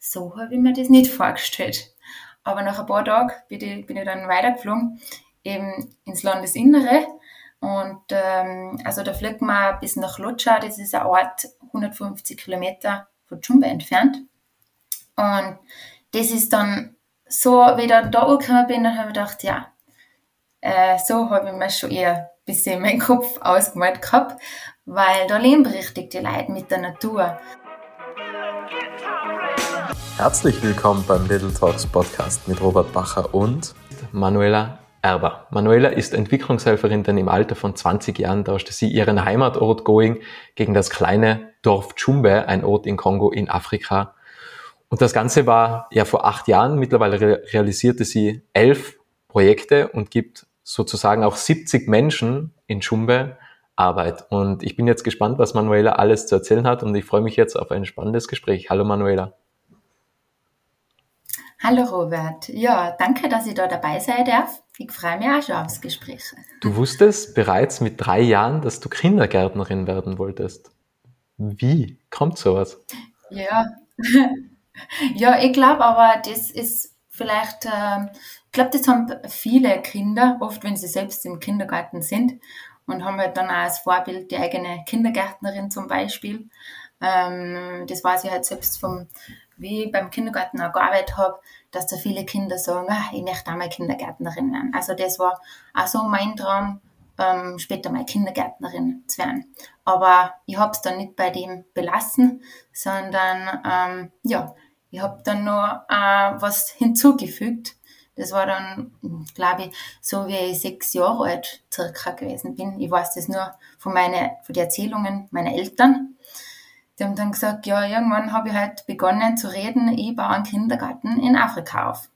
so habe ich mir das nicht vorgestellt. Aber nach ein paar Tagen bin ich, bin ich dann weitergeflogen, eben ins Landesinnere. Und ähm, also da fliegt man bis nach Lutschau, das ist ein Ort 150 Kilometer von Jumbe entfernt. Und das ist dann so, wie ich dann da angekommen bin, dann habe ich gedacht, ja, äh, so habe ich mir schon eher ein bisschen meinen Kopf ausgemalt gehabt, weil da leben richtig die Leute mit der Natur. Herzlich willkommen beim Little Talks Podcast mit Robert Bacher und Manuela Erber. Manuela ist Entwicklungshelferin, denn im Alter von 20 Jahren tauschte sie ihren Heimatort Going gegen das kleine Dorf Chumbe, ein Ort in Kongo in Afrika. Und das Ganze war ja vor acht Jahren. Mittlerweile re realisierte sie elf Projekte und gibt sozusagen auch 70 Menschen in Chumbe Arbeit. Und ich bin jetzt gespannt, was Manuela alles zu erzählen hat und ich freue mich jetzt auf ein spannendes Gespräch. Hallo Manuela. Hallo Robert. Ja, danke, dass ich da dabei sein darf. Ich freue mich auch schon aufs Gespräch. Du wusstest bereits mit drei Jahren, dass du Kindergärtnerin werden wolltest. Wie kommt sowas? Ja, ja ich glaube aber, das ist vielleicht, äh, ich glaube, das haben viele Kinder, oft wenn sie selbst im Kindergarten sind und haben halt dann auch als Vorbild die eigene Kindergärtnerin zum Beispiel. Ähm, das weiß ich halt selbst vom wie ich beim Kindergarten auch gearbeitet habe, dass da viele Kinder sagen, ah, ich möchte auch mal Kindergärtnerin werden. Also das war auch so mein Traum, ähm, später mal Kindergärtnerin zu werden. Aber ich habe es dann nicht bei dem belassen, sondern ähm, ja, ich habe dann noch äh, was hinzugefügt. Das war dann, glaube ich, so wie ich sechs Jahre alt circa gewesen bin. Ich weiß das nur von, meine, von den Erzählungen meiner Eltern. Die haben dann gesagt, ja, irgendwann habe ich halt begonnen zu reden, ich baue einen Kindergarten in Afrika auf.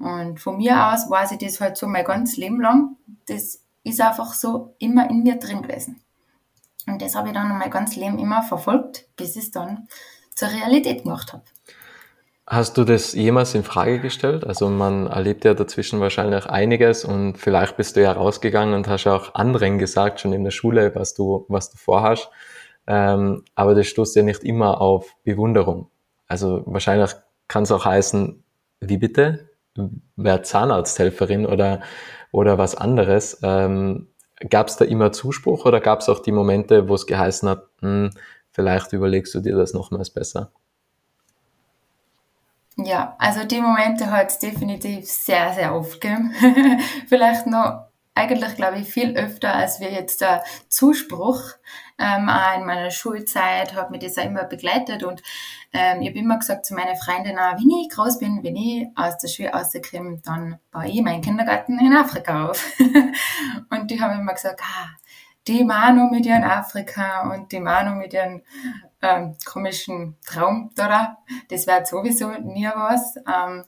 Und von mir aus weiß ich das halt so mein ganzes Leben lang. Das ist einfach so immer in mir drin gewesen. Und das habe ich dann mein ganzes Leben immer verfolgt, bis ich es dann zur Realität gemacht habe. Hast du das jemals in Frage gestellt? Also man erlebt ja dazwischen wahrscheinlich einiges und vielleicht bist du ja rausgegangen und hast auch anderen gesagt, schon in der Schule, was du, was du vorhast. Ähm, aber das stoßt ja nicht immer auf Bewunderung. Also wahrscheinlich kann es auch heißen, wie bitte? Wer Zahnarzthelferin oder, oder was anderes. Ähm, gab es da immer Zuspruch oder gab es auch die Momente, wo es geheißen hat, hm, vielleicht überlegst du dir das nochmals besser? Ja, also die Momente hat es definitiv sehr, sehr oft gegeben. vielleicht noch eigentlich, glaube ich, viel öfter, als wir jetzt der Zuspruch. Ähm, auch in meiner Schulzeit hat mich das auch immer begleitet und ähm, ich habe immer gesagt zu meinen Freundinnen, wenn ich groß bin, wenn ich aus der Schule rauskomme, dann baue ich meinen Kindergarten in Afrika auf. und die haben immer gesagt, ah, die Manu mit ihren Afrika und die Manu mit ihren ähm, komischen Traum da, das wird sowieso nie was. Ähm,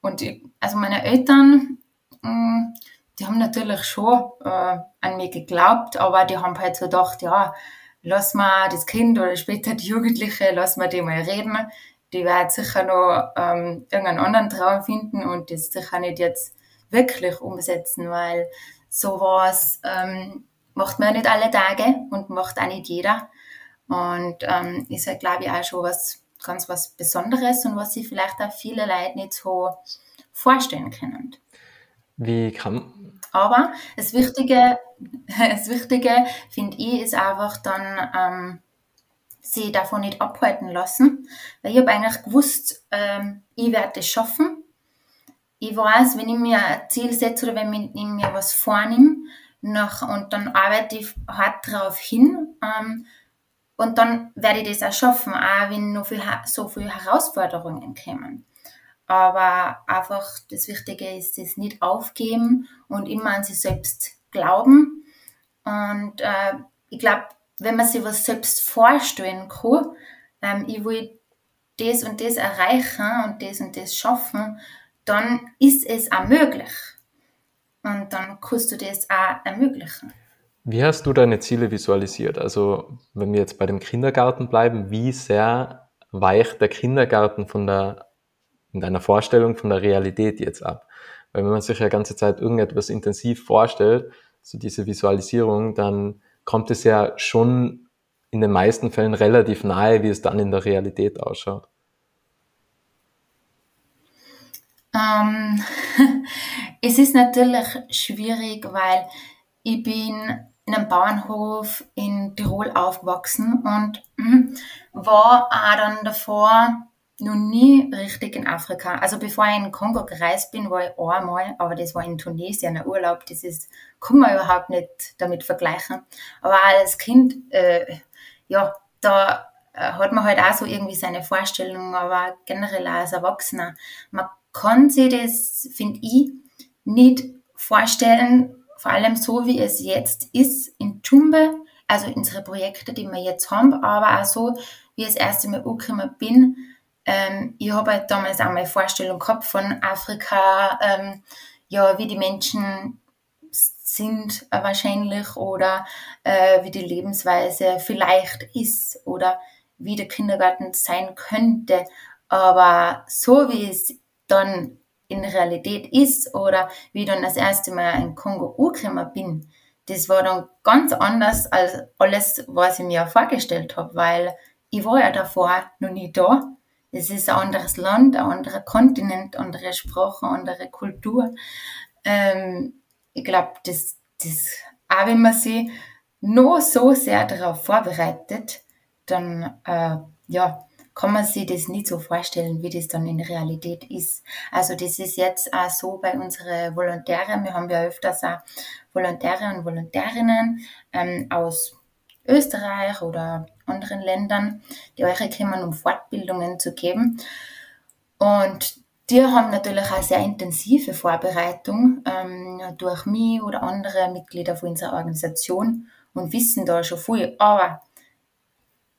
und ich, also meine Eltern, mh, mm, die haben natürlich schon äh, an mich geglaubt, aber die haben halt so gedacht, ja, lass mal das Kind oder später die Jugendliche, lass mal die mal reden. Die werden sicher noch ähm, irgendeinen anderen Traum finden und das sicher nicht jetzt wirklich umsetzen, weil sowas ähm, macht man nicht alle Tage und macht auch nicht jeder. Und ähm, ist halt, glaube ich, auch schon was ganz was Besonderes und was sich vielleicht auch viele Leute nicht so vorstellen können. Wie kann. Aber das Wichtige, das Wichtige finde ich, ist einfach dann, ähm, sie davon nicht abhalten lassen. Weil ich habe eigentlich gewusst, ähm, ich werde es schaffen. Ich weiß, wenn ich mir ein Ziel setze oder wenn ich mir was vornehme, nach, und dann arbeite ich hart darauf hin, ähm, und dann werde ich das auch schaffen, auch wenn noch viel, so viele Herausforderungen kommen. Aber einfach das Wichtige ist, das nicht aufgeben und immer an sich selbst glauben. Und äh, ich glaube, wenn man sich was selbst vorstellen kann, ähm, ich will das und das erreichen und das und das schaffen, dann ist es auch möglich. Und dann kannst du das auch ermöglichen. Wie hast du deine Ziele visualisiert? Also, wenn wir jetzt bei dem Kindergarten bleiben, wie sehr weicht der Kindergarten von der in deiner Vorstellung von der Realität jetzt ab. Weil wenn man sich ja ganze Zeit irgendetwas intensiv vorstellt, so diese Visualisierung, dann kommt es ja schon in den meisten Fällen relativ nahe, wie es dann in der Realität ausschaut. Ähm, es ist natürlich schwierig, weil ich bin in einem Bauernhof in Tirol aufgewachsen und hm, war auch dann davor noch nie richtig in Afrika. Also bevor ich in Kongo gereist bin, war ich einmal, aber das war in Tunesien, ein Urlaub, das ist, kann man überhaupt nicht damit vergleichen. Aber als Kind, äh, ja, da äh, hat man halt auch so irgendwie seine Vorstellungen, aber generell auch als Erwachsener. Man kann sich das, finde ich, nicht vorstellen, vor allem so wie es jetzt ist in Jumbe, also unsere Projekte, die wir jetzt haben, aber auch so, wie ich das erste Mal angekommen bin. Ähm, ich habe halt damals auch meine Vorstellung gehabt von Afrika, ähm, ja, wie die Menschen sind äh, wahrscheinlich oder äh, wie die Lebensweise vielleicht ist oder wie der Kindergarten sein könnte. Aber so wie es dann in Realität ist oder wie ich dann das erste Mal in Kongo angekommen bin, das war dann ganz anders als alles, was ich mir vorgestellt habe, weil ich war ja davor noch nie da. Es ist ein anderes Land, ein anderer Kontinent, andere Sprache, andere Kultur. Ähm, ich glaube, das, das, auch wenn man sich noch so sehr darauf vorbereitet, dann, äh, ja, kann man sich das nicht so vorstellen, wie das dann in Realität ist. Also das ist jetzt auch so bei unseren Volontären. Wir haben ja öfters auch Volontäre und Volontärinnen ähm, aus Österreich oder anderen Ländern, die euch kommen, um Fortbildungen zu geben. Und die haben natürlich auch sehr intensive Vorbereitung ähm, durch mich oder andere Mitglieder von unserer Organisation und wissen da schon viel. Aber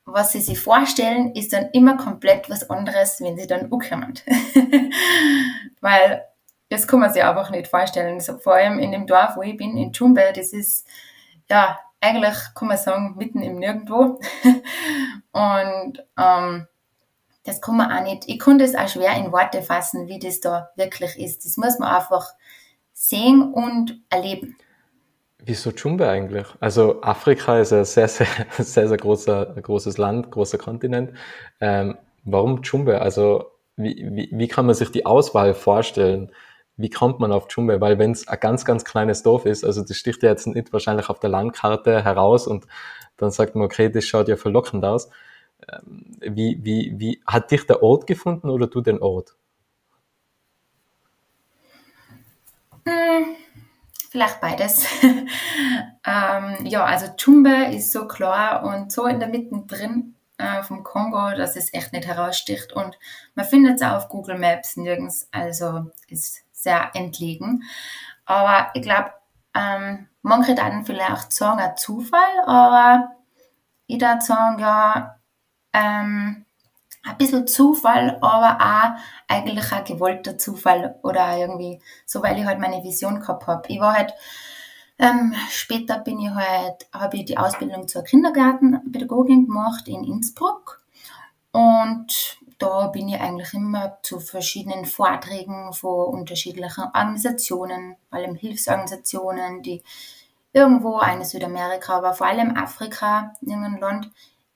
was sie sich vorstellen, ist dann immer komplett was anderes, wenn sie dann ankommen. Weil das kann man sich einfach nicht vorstellen. So, vor allem in dem Dorf, wo ich bin, in Chumbe, das ist, ja, eigentlich kann man sagen, mitten im Nirgendwo. Und ähm, das kann man auch nicht, ich kann das auch schwer in Worte fassen, wie das da wirklich ist. Das muss man einfach sehen und erleben. Wieso Dschumbe eigentlich? Also Afrika ist ein sehr, sehr, sehr, sehr großer, großes Land, großer Kontinent. Ähm, warum Dschumbe? Also wie, wie, wie kann man sich die Auswahl vorstellen? Wie kommt man auf Dschumbe? Weil wenn es ein ganz, ganz kleines Dorf ist, also das sticht ja jetzt nicht wahrscheinlich auf der Landkarte heraus und dann sagt man, okay, das schaut ja verlockend aus. Ähm, wie, wie, wie, hat dich der Ort gefunden oder du den Ort? Hm Vielleicht beides. ähm, ja, also Chumbe ist so klar und so in der Mitte drin äh, vom Kongo, dass es echt nicht heraussticht. Und man findet es auch auf Google Maps nirgends, also ist sehr entlegen. Aber ich glaube, ähm, manche dann vielleicht sagen, ein Zufall, aber ich würde sagen, ja, ähm, ein bisschen Zufall, aber auch eigentlich ein gewollter Zufall oder irgendwie so, weil ich halt meine Vision gehabt habe. Ich war halt, ähm, später bin ich halt, habe ich die Ausbildung zur Kindergartenpädagogin gemacht in Innsbruck und da bin ich eigentlich immer zu verschiedenen Vorträgen von unterschiedlichen Organisationen, vor allem Hilfsorganisationen, die irgendwo eine Südamerika, aber vor allem Afrika, in irgendeinem Land,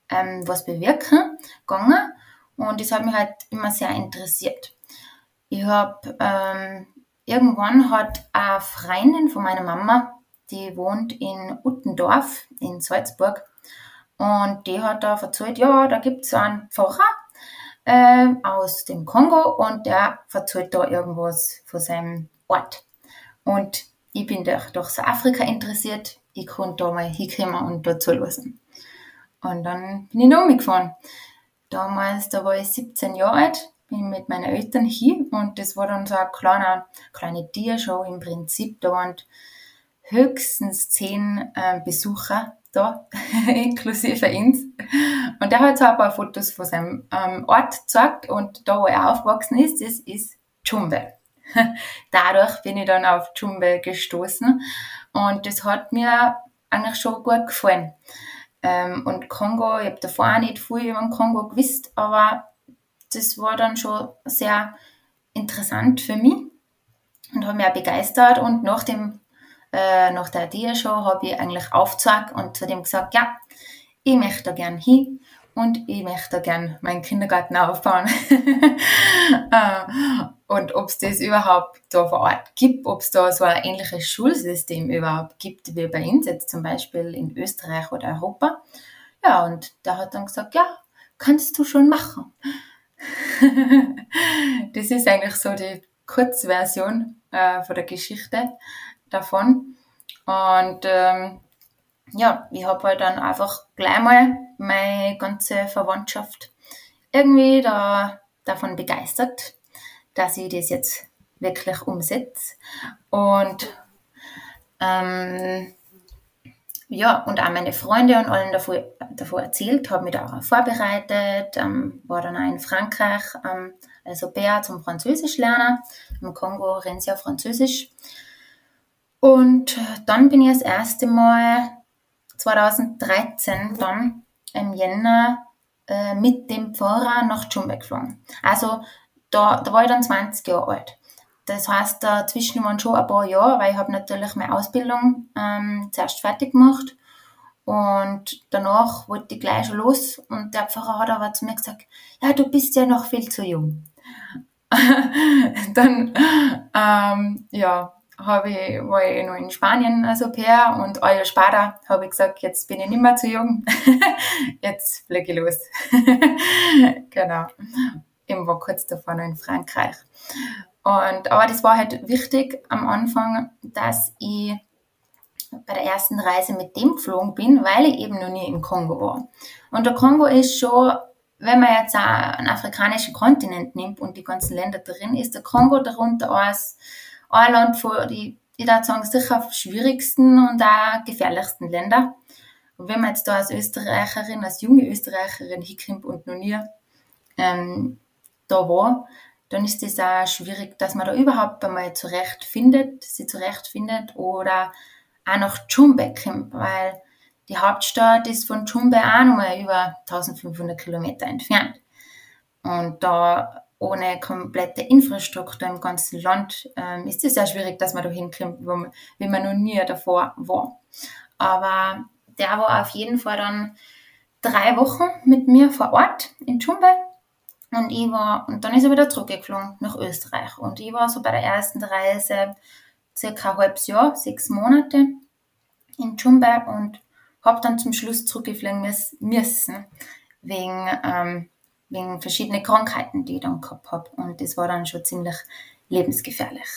ähm, was bewirken, gegangen. Und das hat mich halt immer sehr interessiert. Ich habe ähm, irgendwann hat eine Freundin von meiner Mama, die wohnt in Uttendorf in Salzburg, und die hat da erzählt, ja, da gibt es einen Pfarrer äh, aus dem Kongo und der erzählt da irgendwas von seinem Ort. Und ich bin durch, durch Afrika interessiert, ich konnte da mal hinkommen und dort zulassen. Und dann bin ich noch mitgefahren damals, da war ich 17 Jahre alt, bin mit meinen Eltern hier und das war dann so eine kleine, kleine Tiershow im Prinzip. Da waren höchstens zehn äh, Besucher da, inklusive uns. Und der hat so ein paar Fotos von seinem ähm, Ort gezeigt und da, wo er aufgewachsen ist, das ist Chumbe. Dadurch bin ich dann auf Chumbe gestoßen und das hat mir eigentlich schon gut gefallen. Ähm, und Kongo, ich habe davor auch nicht viel über den Kongo gewusst, aber das war dann schon sehr interessant für mich und hat mich auch begeistert. Und nach, dem, äh, nach der Dia-Show habe ich eigentlich aufgezeigt und zu dem gesagt, ja, ich möchte da gern hin und ich möchte da gern meinen Kindergarten aufbauen. äh, und ob es das überhaupt da vor Ort gibt, ob es da so ein ähnliches Schulsystem überhaupt gibt, wie bei uns jetzt zum Beispiel in Österreich oder Europa. Ja, und der hat dann gesagt, ja, kannst du schon machen. das ist eigentlich so die Kurzversion äh, von der Geschichte davon. Und ähm, ja, ich habe halt dann einfach gleich mal meine ganze Verwandtschaft irgendwie da, davon begeistert, dass ich das jetzt wirklich umsetze. Und ähm, ja, und auch meine Freunde und allen davor, davor erzählt, habe mich da auch vorbereitet, ähm, war dann auch in Frankreich, ähm, also Bär zum Französisch lernen. Im Kongo reden sie ja Französisch. Und äh, dann bin ich das erste Mal 2013 dann im Jänner äh, mit dem Pfarrer nach Dschumbe geflogen. Also da, da war ich dann 20 Jahre alt. Das heißt, dazwischen waren schon ein paar Jahre, weil ich habe natürlich meine Ausbildung ähm, zuerst fertig gemacht und danach wollte ich gleich schon los und der Pfarrer hat aber zu mir gesagt, ja, du bist ja noch viel zu jung. dann, ähm, ja, habe ich, war ich noch in Spanien als Au pair und Jahr später habe ich gesagt, jetzt bin ich nicht mehr zu jung, jetzt fliege ich los. genau. Ich war kurz davor noch in Frankreich. Und, aber das war halt wichtig am Anfang, dass ich bei der ersten Reise mit dem geflogen bin, weil ich eben noch nie im Kongo war. Und der Kongo ist schon, wenn man jetzt auch einen afrikanischen Kontinent nimmt und die ganzen Länder drin, ist der Kongo darunter als ein Land von die, ich würde sagen, sicher schwierigsten und auch gefährlichsten Länder. Und wenn man jetzt da als Österreicherin, als junge Österreicherin hinkommt und noch nie ähm, da war, dann ist es auch schwierig, dass man da überhaupt einmal zurechtfindet, sie zurechtfindet oder auch nach Chumbe kommt, weil die Hauptstadt ist von Chumbe auch nochmal über 1500 Kilometer entfernt. Und da ohne komplette Infrastruktur im ganzen Land ähm, ist es sehr schwierig, dass man da hinkommt, wo man, noch nie davor war. Aber der war auf jeden Fall dann drei Wochen mit mir vor Ort in Chumbe und ich war, und dann ist er wieder zurückgeflogen nach Österreich. Und ich war so bei der ersten Reise circa ein halbes Jahr, sechs Monate in Chumbe und habe dann zum Schluss zurückgeflogen müssen, wegen, ähm, wegen verschiedenen Krankheiten, die ich dann gehabt habe. Und das war dann schon ziemlich lebensgefährlich.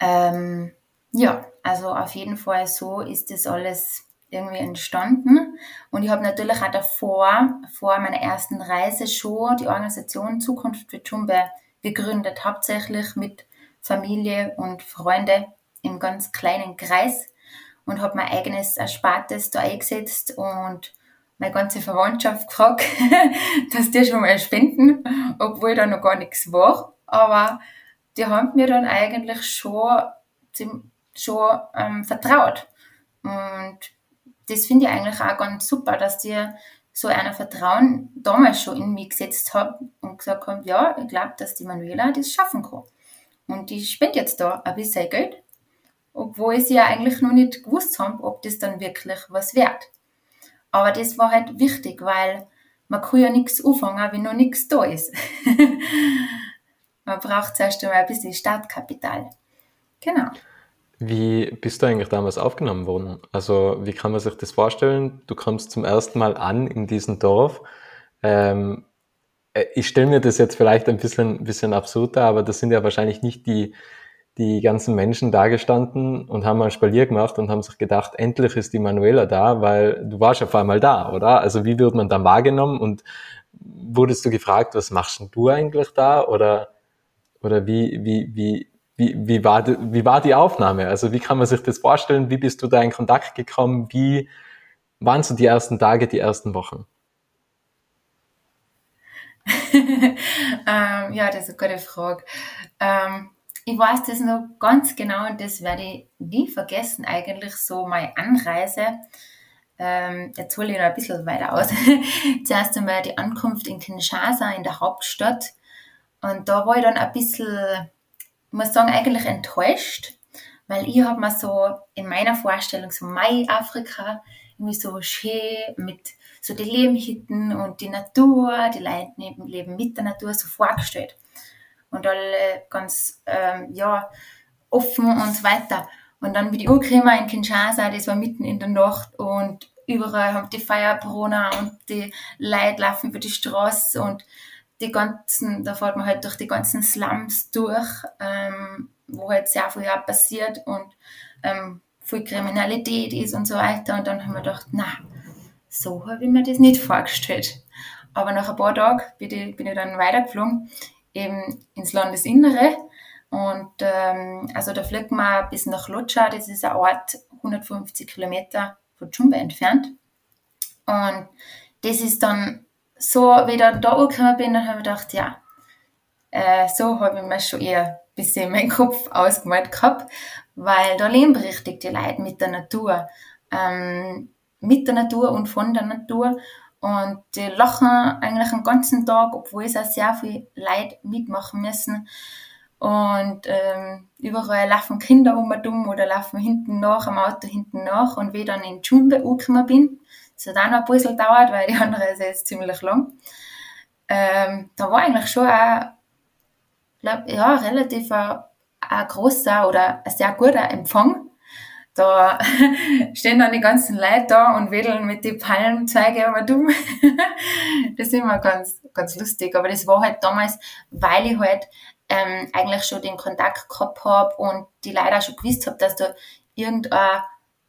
Ähm, ja, also auf jeden Fall so ist das alles irgendwie entstanden. Und ich habe natürlich auch davor, vor meiner ersten Reise schon die Organisation Zukunft für Jumbe gegründet, hauptsächlich mit Familie und Freunde im ganz kleinen Kreis und habe mein eigenes Erspartes da eingesetzt und meine ganze Verwandtschaft gefragt, dass die schon mal spenden, obwohl da noch gar nichts war. Aber die haben mir dann eigentlich schon, schon ähm, vertraut. Und das finde ich eigentlich auch ganz super, dass die so einer Vertrauen damals schon in mich gesetzt haben und gesagt haben, ja, ich glaube, dass die Manuela das schaffen kann. Und ich spende jetzt da ein bisschen Geld, obwohl sie ja eigentlich noch nicht gewusst haben, ob das dann wirklich was wert. Aber das war halt wichtig, weil man kann ja nichts anfangen, wenn noch nichts da ist. man braucht zuerst einmal ein bisschen Startkapital. Genau. Wie bist du eigentlich damals aufgenommen worden? Also wie kann man sich das vorstellen? Du kommst zum ersten Mal an in diesem Dorf. Ähm, äh, ich stelle mir das jetzt vielleicht ein bisschen, bisschen absurder, aber das sind ja wahrscheinlich nicht die, die ganzen Menschen da gestanden und haben mal Spalier gemacht und haben sich gedacht, endlich ist die Manuela da, weil du warst auf einmal da, oder? Also wie wird man dann wahrgenommen und wurdest du gefragt, was machst du eigentlich da? Oder, oder wie, wie, wie, wie, wie, war die, wie war die Aufnahme? Also wie kann man sich das vorstellen? Wie bist du da in Kontakt gekommen? Wie waren so die ersten Tage, die ersten Wochen? ähm, ja, das ist eine gute Frage. Ähm, ich weiß das noch ganz genau und das werde ich nie vergessen, eigentlich so meine Anreise. Ähm, jetzt hole ich noch ein bisschen weiter aus. Zuerst einmal die Ankunft in Kinshasa, in der Hauptstadt. Und da war ich dann ein bisschen muss sagen, eigentlich enttäuscht, weil ich habe mir so in meiner Vorstellung so Mai-Afrika irgendwie so schön mit so die Lehmhütten und die Natur, die Leute leben mit der Natur so vorgestellt. Und alle ganz, ähm, ja, offen und so weiter. Und dann bin ich angekommen in Kinshasa, das war mitten in der Nacht und überall haben die Feierbrunner und die Leute laufen über die Straße und die ganzen, da fährt man halt durch die ganzen Slums durch, ähm, wo halt sehr viel auch passiert und ähm, viel Kriminalität ist und so weiter. Und dann haben wir gedacht, na, so habe ich mir das nicht vorgestellt. Aber nach ein paar Tagen bin ich, bin ich dann weitergeflogen, eben ins Landesinnere. Und ähm, also da fliegt man bis nach Lutscha, das ist ein Ort 150 Kilometer von Jumbe entfernt. Und das ist dann so, wie ich dann da angekommen bin, dann habe ich gedacht, ja, äh, so habe ich mir schon eher ein bisschen meinen Kopf ausgemalt gehabt, weil da leben richtig die Leute mit der Natur. Ähm, mit der Natur und von der Natur. Und die lachen eigentlich den ganzen Tag, obwohl es auch sehr viel Leute mitmachen müssen. Und ähm, überall laufen Kinder um und um oder laufen hinten nach, am Auto hinten nach. Und wie ich dann in Jumbe angekommen bin, das hat auch noch ein bisschen gedauert, weil die andere ist jetzt ziemlich lang, ähm, da war eigentlich schon ein, glaub, ja, relativ ein, ein großer oder ein sehr guter Empfang. Da stehen dann die ganzen Leute da und wedeln mit den Palmzweige aber dumm. das ist immer ganz, ganz lustig. Aber das war halt damals, weil ich halt ähm, eigentlich schon den Kontakt gehabt habe und die Leute auch schon gewusst habe, dass da irgendeine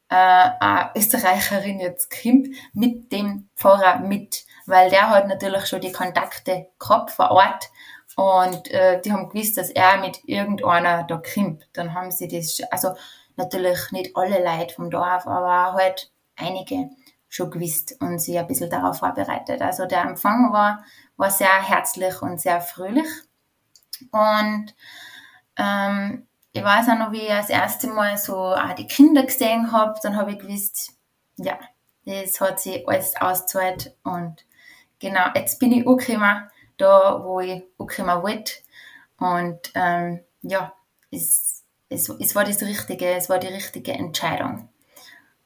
äh, Österreicherin jetzt kommt mit dem Pfarrer mit, weil der hat natürlich schon die Kontakte gehabt vor Ort und äh, die haben gewusst, dass er mit irgendeiner da kommt. Dann haben sie das, also natürlich nicht alle Leute vom Dorf, aber halt einige schon gewusst und sich ein bisschen darauf vorbereitet. Also der Empfang war, war sehr herzlich und sehr fröhlich. Und ähm, ich weiß auch noch, wie ich das erste Mal so auch die Kinder gesehen habe, dann habe ich gewusst, ja, das hat sich alles ausgezahlt und genau, jetzt bin ich angekommen, da wo ich angekommen wollte und ähm, ja, es, es, es war das Richtige, es war die richtige Entscheidung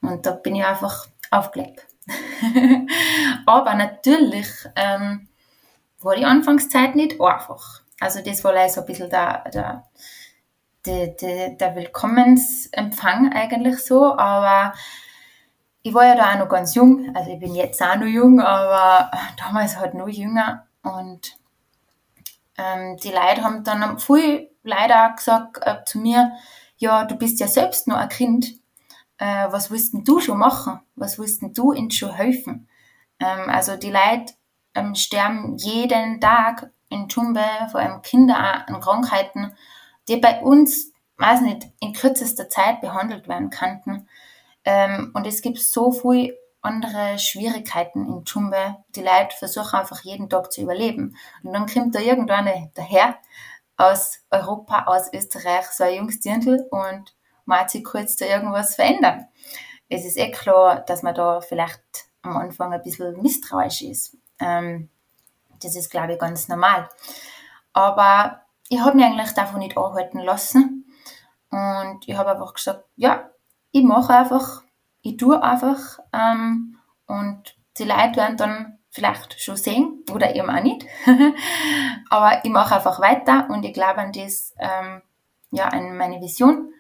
und da bin ich einfach aufgelegt. Aber natürlich ähm, war die Anfangszeit nicht einfach. Also das war leider so ein bisschen der, der, der, der, der Willkommensempfang eigentlich so, aber ich war ja da auch noch ganz jung, also ich bin jetzt auch noch jung, aber damals halt noch jünger und ähm, die Leute haben dann viel leider gesagt äh, zu mir, ja, du bist ja selbst noch ein Kind, äh, was willst denn du schon machen? Was willst denn du ihnen schon helfen? Ähm, also die Leute ähm, sterben jeden Tag in Tumbe, vor allem Kinder an Krankheiten, die bei uns, weiß nicht, in kürzester Zeit behandelt werden könnten. Ähm, und es gibt so viele andere Schwierigkeiten in Tumbe. Die Leute versuchen einfach jeden Tag zu überleben. Und dann kommt da irgendwann daher aus Europa, aus Österreich, so ein junges Dirndl und man sich kurz da irgendwas verändern. Es ist eh klar, dass man da vielleicht am Anfang ein bisschen misstrauisch ist. Ähm, das ist, glaube ich, ganz normal. Aber ich habe mich eigentlich davon nicht anhalten lassen. Und ich habe einfach gesagt, ja, ich mache einfach, ich tue einfach. Ähm, und die Leute werden dann vielleicht schon sehen oder eben auch nicht. Aber ich mache einfach weiter und ich glaube an das, ähm, ja, an meine Vision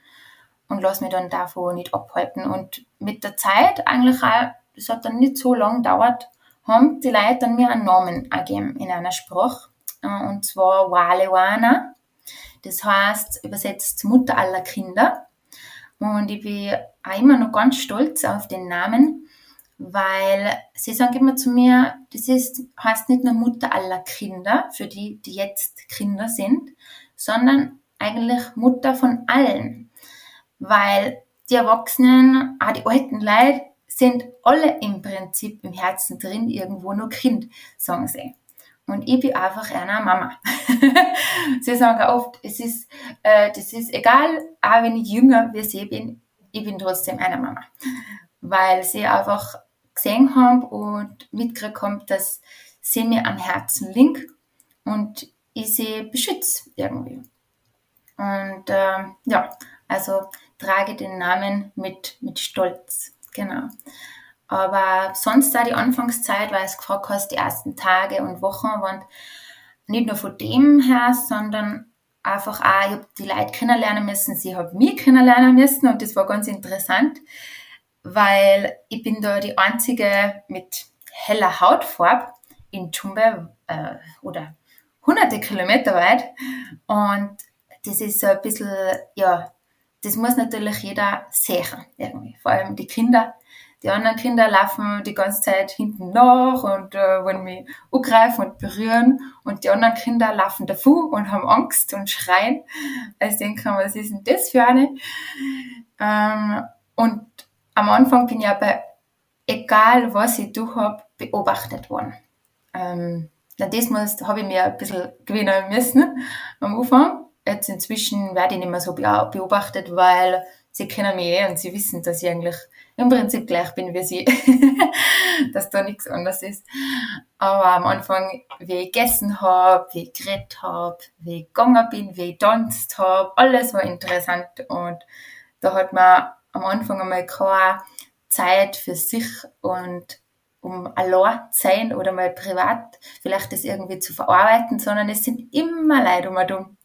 und lasse mich dann davon nicht abhalten. Und mit der Zeit eigentlich auch, das hat dann nicht so lange gedauert, haben die Leute dann mir einen Namen gegeben in einer Sprache. Äh, und zwar Walewana. Das heißt übersetzt Mutter aller Kinder. Und ich bin auch immer noch ganz stolz auf den Namen, weil sie sagen immer zu mir, das ist, heißt nicht nur Mutter aller Kinder, für die, die jetzt Kinder sind, sondern eigentlich Mutter von allen. Weil die Erwachsenen, auch die alten Leute, sind alle im Prinzip im Herzen drin irgendwo nur Kind, sagen sie. Und ich bin einfach eine Mama. sie sagen oft, es ist, äh, das ist egal, auch wenn ich jünger wie sie bin, ich bin trotzdem eine Mama. Weil sie einfach gesehen haben und mitgekriegt haben, dass sie mir am Herzen liegt und ich sie beschütze irgendwie. Und äh, ja, also trage den Namen mit, mit Stolz. Genau. Aber sonst da die Anfangszeit, weil es gefragt hast, die ersten Tage und Wochen waren nicht nur von dem her, sondern einfach auch, ich habe die Leute kennenlernen müssen, sie haben mich kennenlernen müssen und das war ganz interessant, weil ich bin da die einzige mit heller Hautfarbe in Chumbe äh, oder hunderte Kilometer weit und das ist so ein bisschen, ja, das muss natürlich jeder sehen irgendwie, vor allem die Kinder. Die anderen Kinder laufen die ganze Zeit hinten nach und äh, wollen mich angreifen und berühren. Und die anderen Kinder laufen davor und haben Angst und schreien. Also denken, was ist denn das für eine? Ähm, und am Anfang bin ich aber, egal was ich durch habe, beobachtet worden. Ähm, das habe ich mir ein bisschen gewinnen müssen am Anfang. Jetzt inzwischen werde ich nicht mehr so beobachtet, weil sie kennen mich eh und sie wissen, dass ich eigentlich im Prinzip gleich bin wie sie, dass da nichts anderes ist. Aber am Anfang, wie ich gegessen habe, wie ich geredet habe, wie ich gegangen bin, wie ich tanzt habe, alles war interessant und da hat man am Anfang einmal keine Zeit für sich und um allein zu sein oder mal privat vielleicht das irgendwie zu verarbeiten, sondern es sind immer Leute um dumm.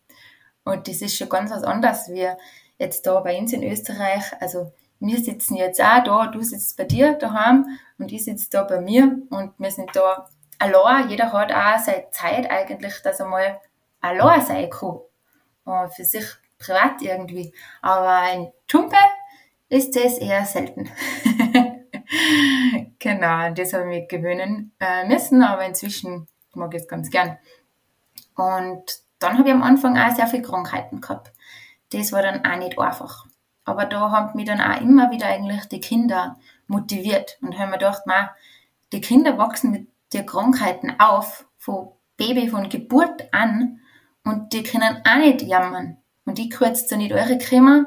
Und das ist schon ganz was anderes wie jetzt da bei uns in Österreich. Also wir sitzen jetzt auch da, du sitzt bei dir daheim und ich sitze da bei mir und wir sind da allein. Jeder hat auch seine Zeit eigentlich, dass er mal allein sein kann. Und für sich privat irgendwie. Aber in Tumpe ist das eher selten. genau, das habe ich mir gewöhnen äh, müssen, aber inzwischen mag ich es ganz gern. Und dann habe ich am Anfang auch sehr viele Krankheiten gehabt. Das war dann auch nicht einfach. Aber da haben mich dann auch immer wieder eigentlich die Kinder motiviert und haben mir gedacht, man, die Kinder wachsen mit den Krankheiten auf, von Baby, von Geburt an und die können auch nicht jammern. Und kann jetzt da nicht eure Creme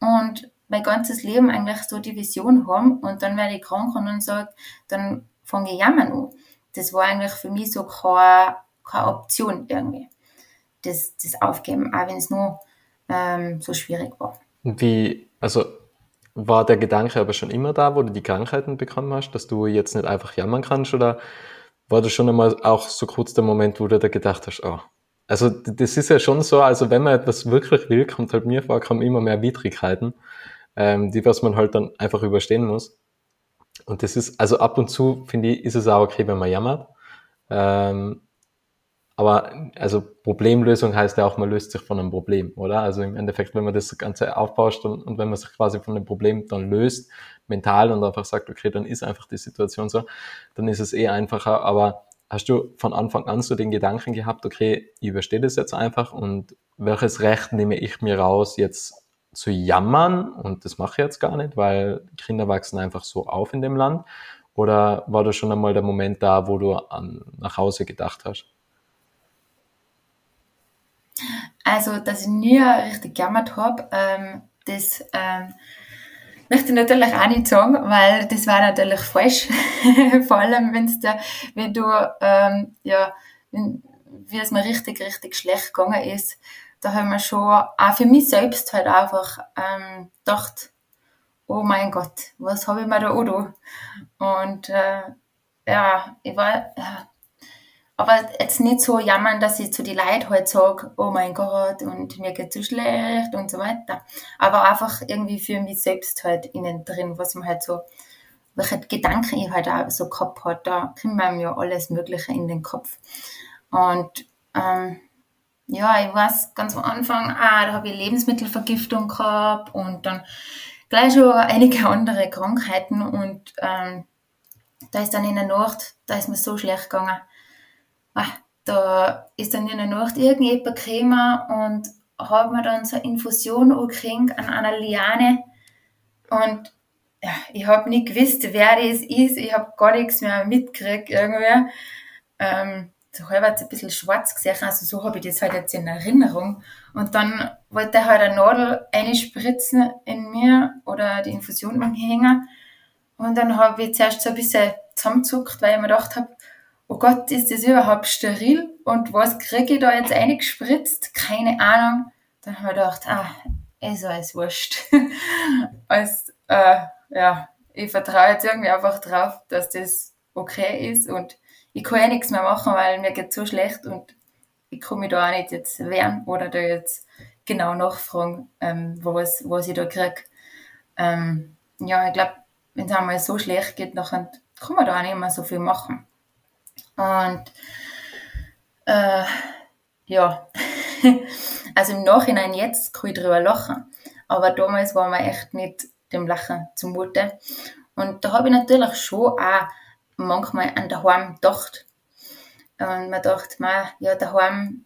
und mein ganzes Leben eigentlich so die Vision haben und dann werde ich krank und dann sage, dann fange ich jammern an. Das war eigentlich für mich so keine, keine Option irgendwie. Das, das Aufgeben, auch wenn es nur ähm, so schwierig war. Wie, also war der Gedanke aber schon immer da, wo du die Krankheiten bekommen hast, dass du jetzt nicht einfach jammern kannst oder war das schon einmal auch so kurz der Moment, wo du da gedacht hast, oh, also das ist ja schon so, also wenn man etwas wirklich will, kommt halt mir vor, kommen immer mehr Widrigkeiten, ähm, die was man halt dann einfach überstehen muss. Und das ist, also ab und zu finde ich, ist es auch okay, wenn man jammert. Ähm, aber also Problemlösung heißt ja auch, man löst sich von einem Problem, oder? Also im Endeffekt, wenn man das Ganze aufbauscht und, und wenn man sich quasi von dem Problem dann löst, mental und einfach sagt, okay, dann ist einfach die Situation so, dann ist es eh einfacher. Aber hast du von Anfang an so den Gedanken gehabt, okay, ich überstehe das jetzt einfach und welches Recht nehme ich mir raus, jetzt zu jammern? Und das mache ich jetzt gar nicht, weil Kinder wachsen einfach so auf in dem Land. Oder war da schon einmal der Moment da, wo du an, nach Hause gedacht hast? Also, dass ich nie richtig gejammert habe, ähm, das ähm, möchte ich natürlich auch nicht sagen, weil das war natürlich falsch. Vor allem, wenn's da, wenn du, ähm, ja, wie es mir richtig, richtig schlecht gegangen ist, da haben wir schon auch für mich selbst halt einfach ähm, gedacht, oh mein Gott, was habe ich mir da auch Und äh, ja, ich war, ja, aber jetzt nicht so jammern, dass ich zu den Leuten halt sage, oh mein Gott, und mir geht so schlecht und so weiter. Aber einfach irgendwie für mich selbst halt innen drin, was mir halt so, welche Gedanken ich halt auch so gehabt hat, da kommt mir ja alles Mögliche in den Kopf. Und ähm, ja, ich weiß ganz am Anfang, ah, da habe ich Lebensmittelvergiftung gehabt und dann gleich schon einige andere Krankheiten und ähm, da ist dann in der Nacht, da ist mir so schlecht gegangen ah, da ist dann in der Nacht irgendjemand gekommen und hat mir dann so eine Infusion angekriegt an einer Liane und ja, ich habe nicht gewusst, wer das ist, ich habe gar nichts mehr mitgekriegt irgendwie. Ähm, so halb ein bisschen schwarz gesehen, also so habe ich das halt jetzt in Erinnerung. Und dann wollte er halt eine Nadel einspritzen in mir oder die Infusion umhängen. Und dann habe ich zuerst so ein bisschen zusammengezuckt, weil ich mir gedacht habe, oh Gott, ist das überhaupt steril? Und was kriege ich da jetzt eingespritzt? Keine Ahnung. Dann habe ich gedacht, ah, ist alles wurscht. Als, äh, ja, ich vertraue jetzt irgendwie einfach drauf, dass das okay ist und ich kann ja nichts mehr machen, weil mir geht so schlecht und ich kann mich da auch nicht jetzt wehren oder da jetzt genau nachfragen, ähm, was, was ich da kriege. Ähm, ja, ich glaube, wenn es einmal so schlecht geht, dann kann man da auch nicht mehr so viel machen. Und äh, ja, also im Nachhinein jetzt kann ich drüber lachen, aber damals war mir echt nicht dem Lachen zumute. Und da habe ich natürlich schon auch manchmal an daheim gedacht. Und man dachte, man, ja, daheim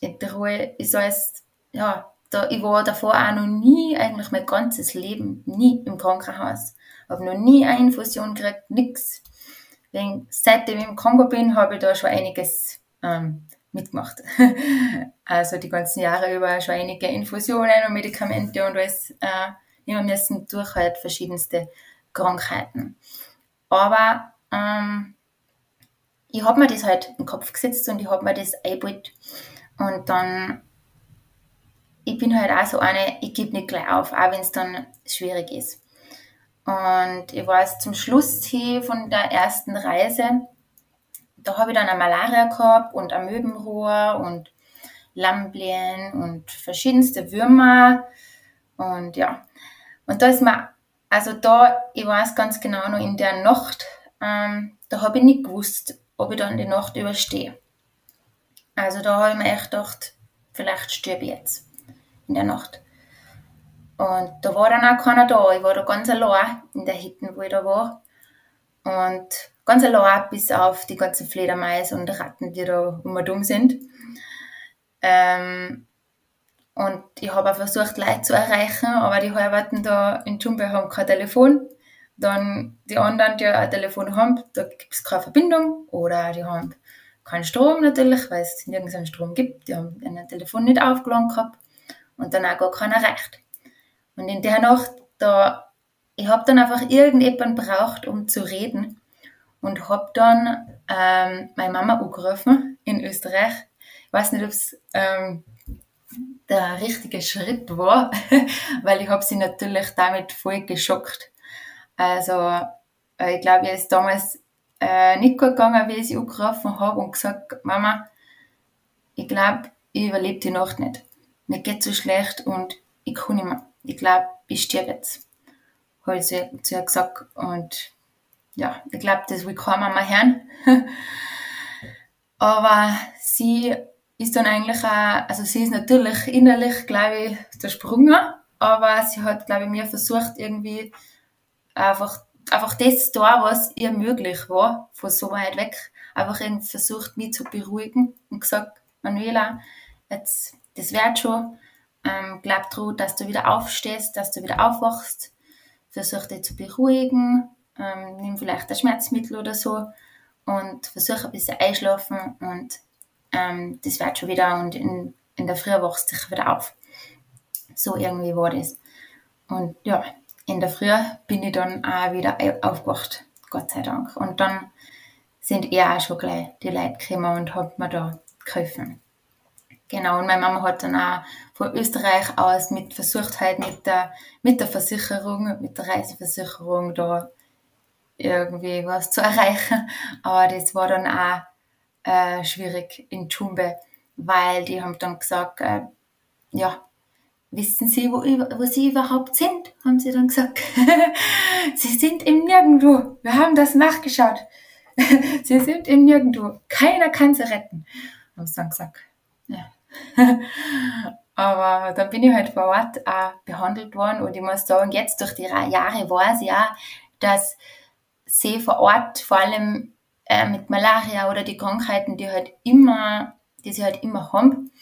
in der Ruhe ist alles, ja, da, ich war davor auch noch nie, eigentlich mein ganzes Leben, nie im Krankenhaus. Habe noch nie eine Infusion gekriegt, nix. Wegen, seitdem ich im Kongo bin, habe ich da schon einiges ähm, mitgemacht. also die ganzen Jahre über schon einige Infusionen und Medikamente und alles äh, nehmen müssen durch halt verschiedenste Krankheiten. Aber ähm, ich habe mir das halt den Kopf gesetzt und ich habe mir das eingebaut. Und dann, ich bin halt auch so eine, ich gebe nicht gleich auf, auch wenn es dann schwierig ist. Und ich weiß zum Schluss hier von der ersten Reise, da habe ich dann eine Malaria gehabt und ein Möbenrohr und Lamblien und verschiedenste Würmer. Und ja, und da ist mir, also da, ich weiß ganz genau noch in der Nacht, ähm, da habe ich nicht gewusst, ob ich dann die Nacht überstehe. Also da habe ich mir echt gedacht, vielleicht stirb ich jetzt in der Nacht. Und da war dann auch keiner da. Ich war da ganz allein in der Hütte, wo ich da war. Und ganz allein bis auf die ganzen Fledermäuse und Ratten, die da immer dumm sind. Ähm, und ich habe auch versucht, Leute zu erreichen, aber die halberten da in Jumbe haben kein Telefon. Dann die anderen, die ein Telefon haben, da gibt es keine Verbindung oder die haben keinen Strom natürlich, weil es nirgends einen Strom gibt. Die haben ein Telefon nicht aufgeladen gehabt und dann auch gar keiner erreicht. Und in der Nacht, da, ich habe dann einfach irgendjemanden braucht, um zu reden und habe dann ähm, meine Mama angerufen in Österreich. Ich weiß nicht, ob es ähm, der richtige Schritt war, weil ich habe sie natürlich damit voll geschockt also äh, ich glaube, es ist damals äh, nicht gut gegangen, wie ich sie angerufen habe und gesagt, Mama, ich glaube, ich überlebe die Nacht nicht. Mir geht so schlecht und ich kann nicht mehr. Ich glaube, ich sterbe jetzt. Habe ich zu, ihr gesagt. Und ja, ich glaube, das will keine Mama hören. Aber sie ist dann eigentlich auch, also sie ist natürlich innerlich, glaube ich, zersprungen, aber sie hat, glaube ich, mir versucht, irgendwie einfach, einfach das da, was ihr möglich war, von so weit weg, einfach versucht, mich zu beruhigen und gesagt, Manuela, jetzt, das wird schon, ähm, glaub dran, dass du wieder aufstehst, dass du wieder aufwachst, versuch dich zu beruhigen, ähm, nimm vielleicht ein Schmerzmittel oder so und versuch ein bisschen einschlafen und ähm, das wird schon wieder und in, in der Früh wachst du dich wieder auf. So irgendwie war das. Und ja, in der Früh bin ich dann auch wieder aufgewacht, Gott sei Dank. Und dann sind eher auch schon gleich die Leute gekommen und haben mir da geholfen. Genau, und meine Mama hat dann auch von Österreich aus mit versucht halt mit der, mit der Versicherung, mit der Reiseversicherung da irgendwie was zu erreichen. Aber das war dann auch äh, schwierig in Tschumbe, weil die haben dann gesagt, äh, ja, Wissen Sie, wo, wo Sie überhaupt sind? haben sie dann gesagt. sie sind im Nirgendwo. Wir haben das nachgeschaut. sie sind im Nirgendwo. Keiner kann sie retten. Haben sie dann gesagt. Ja. Aber dann bin ich halt vor Ort auch behandelt worden und ich muss sagen, jetzt durch die Jahre weiß ich auch, dass sie vor Ort vor allem äh, mit Malaria oder die Krankheiten, die halt immer, die sie halt immer haben,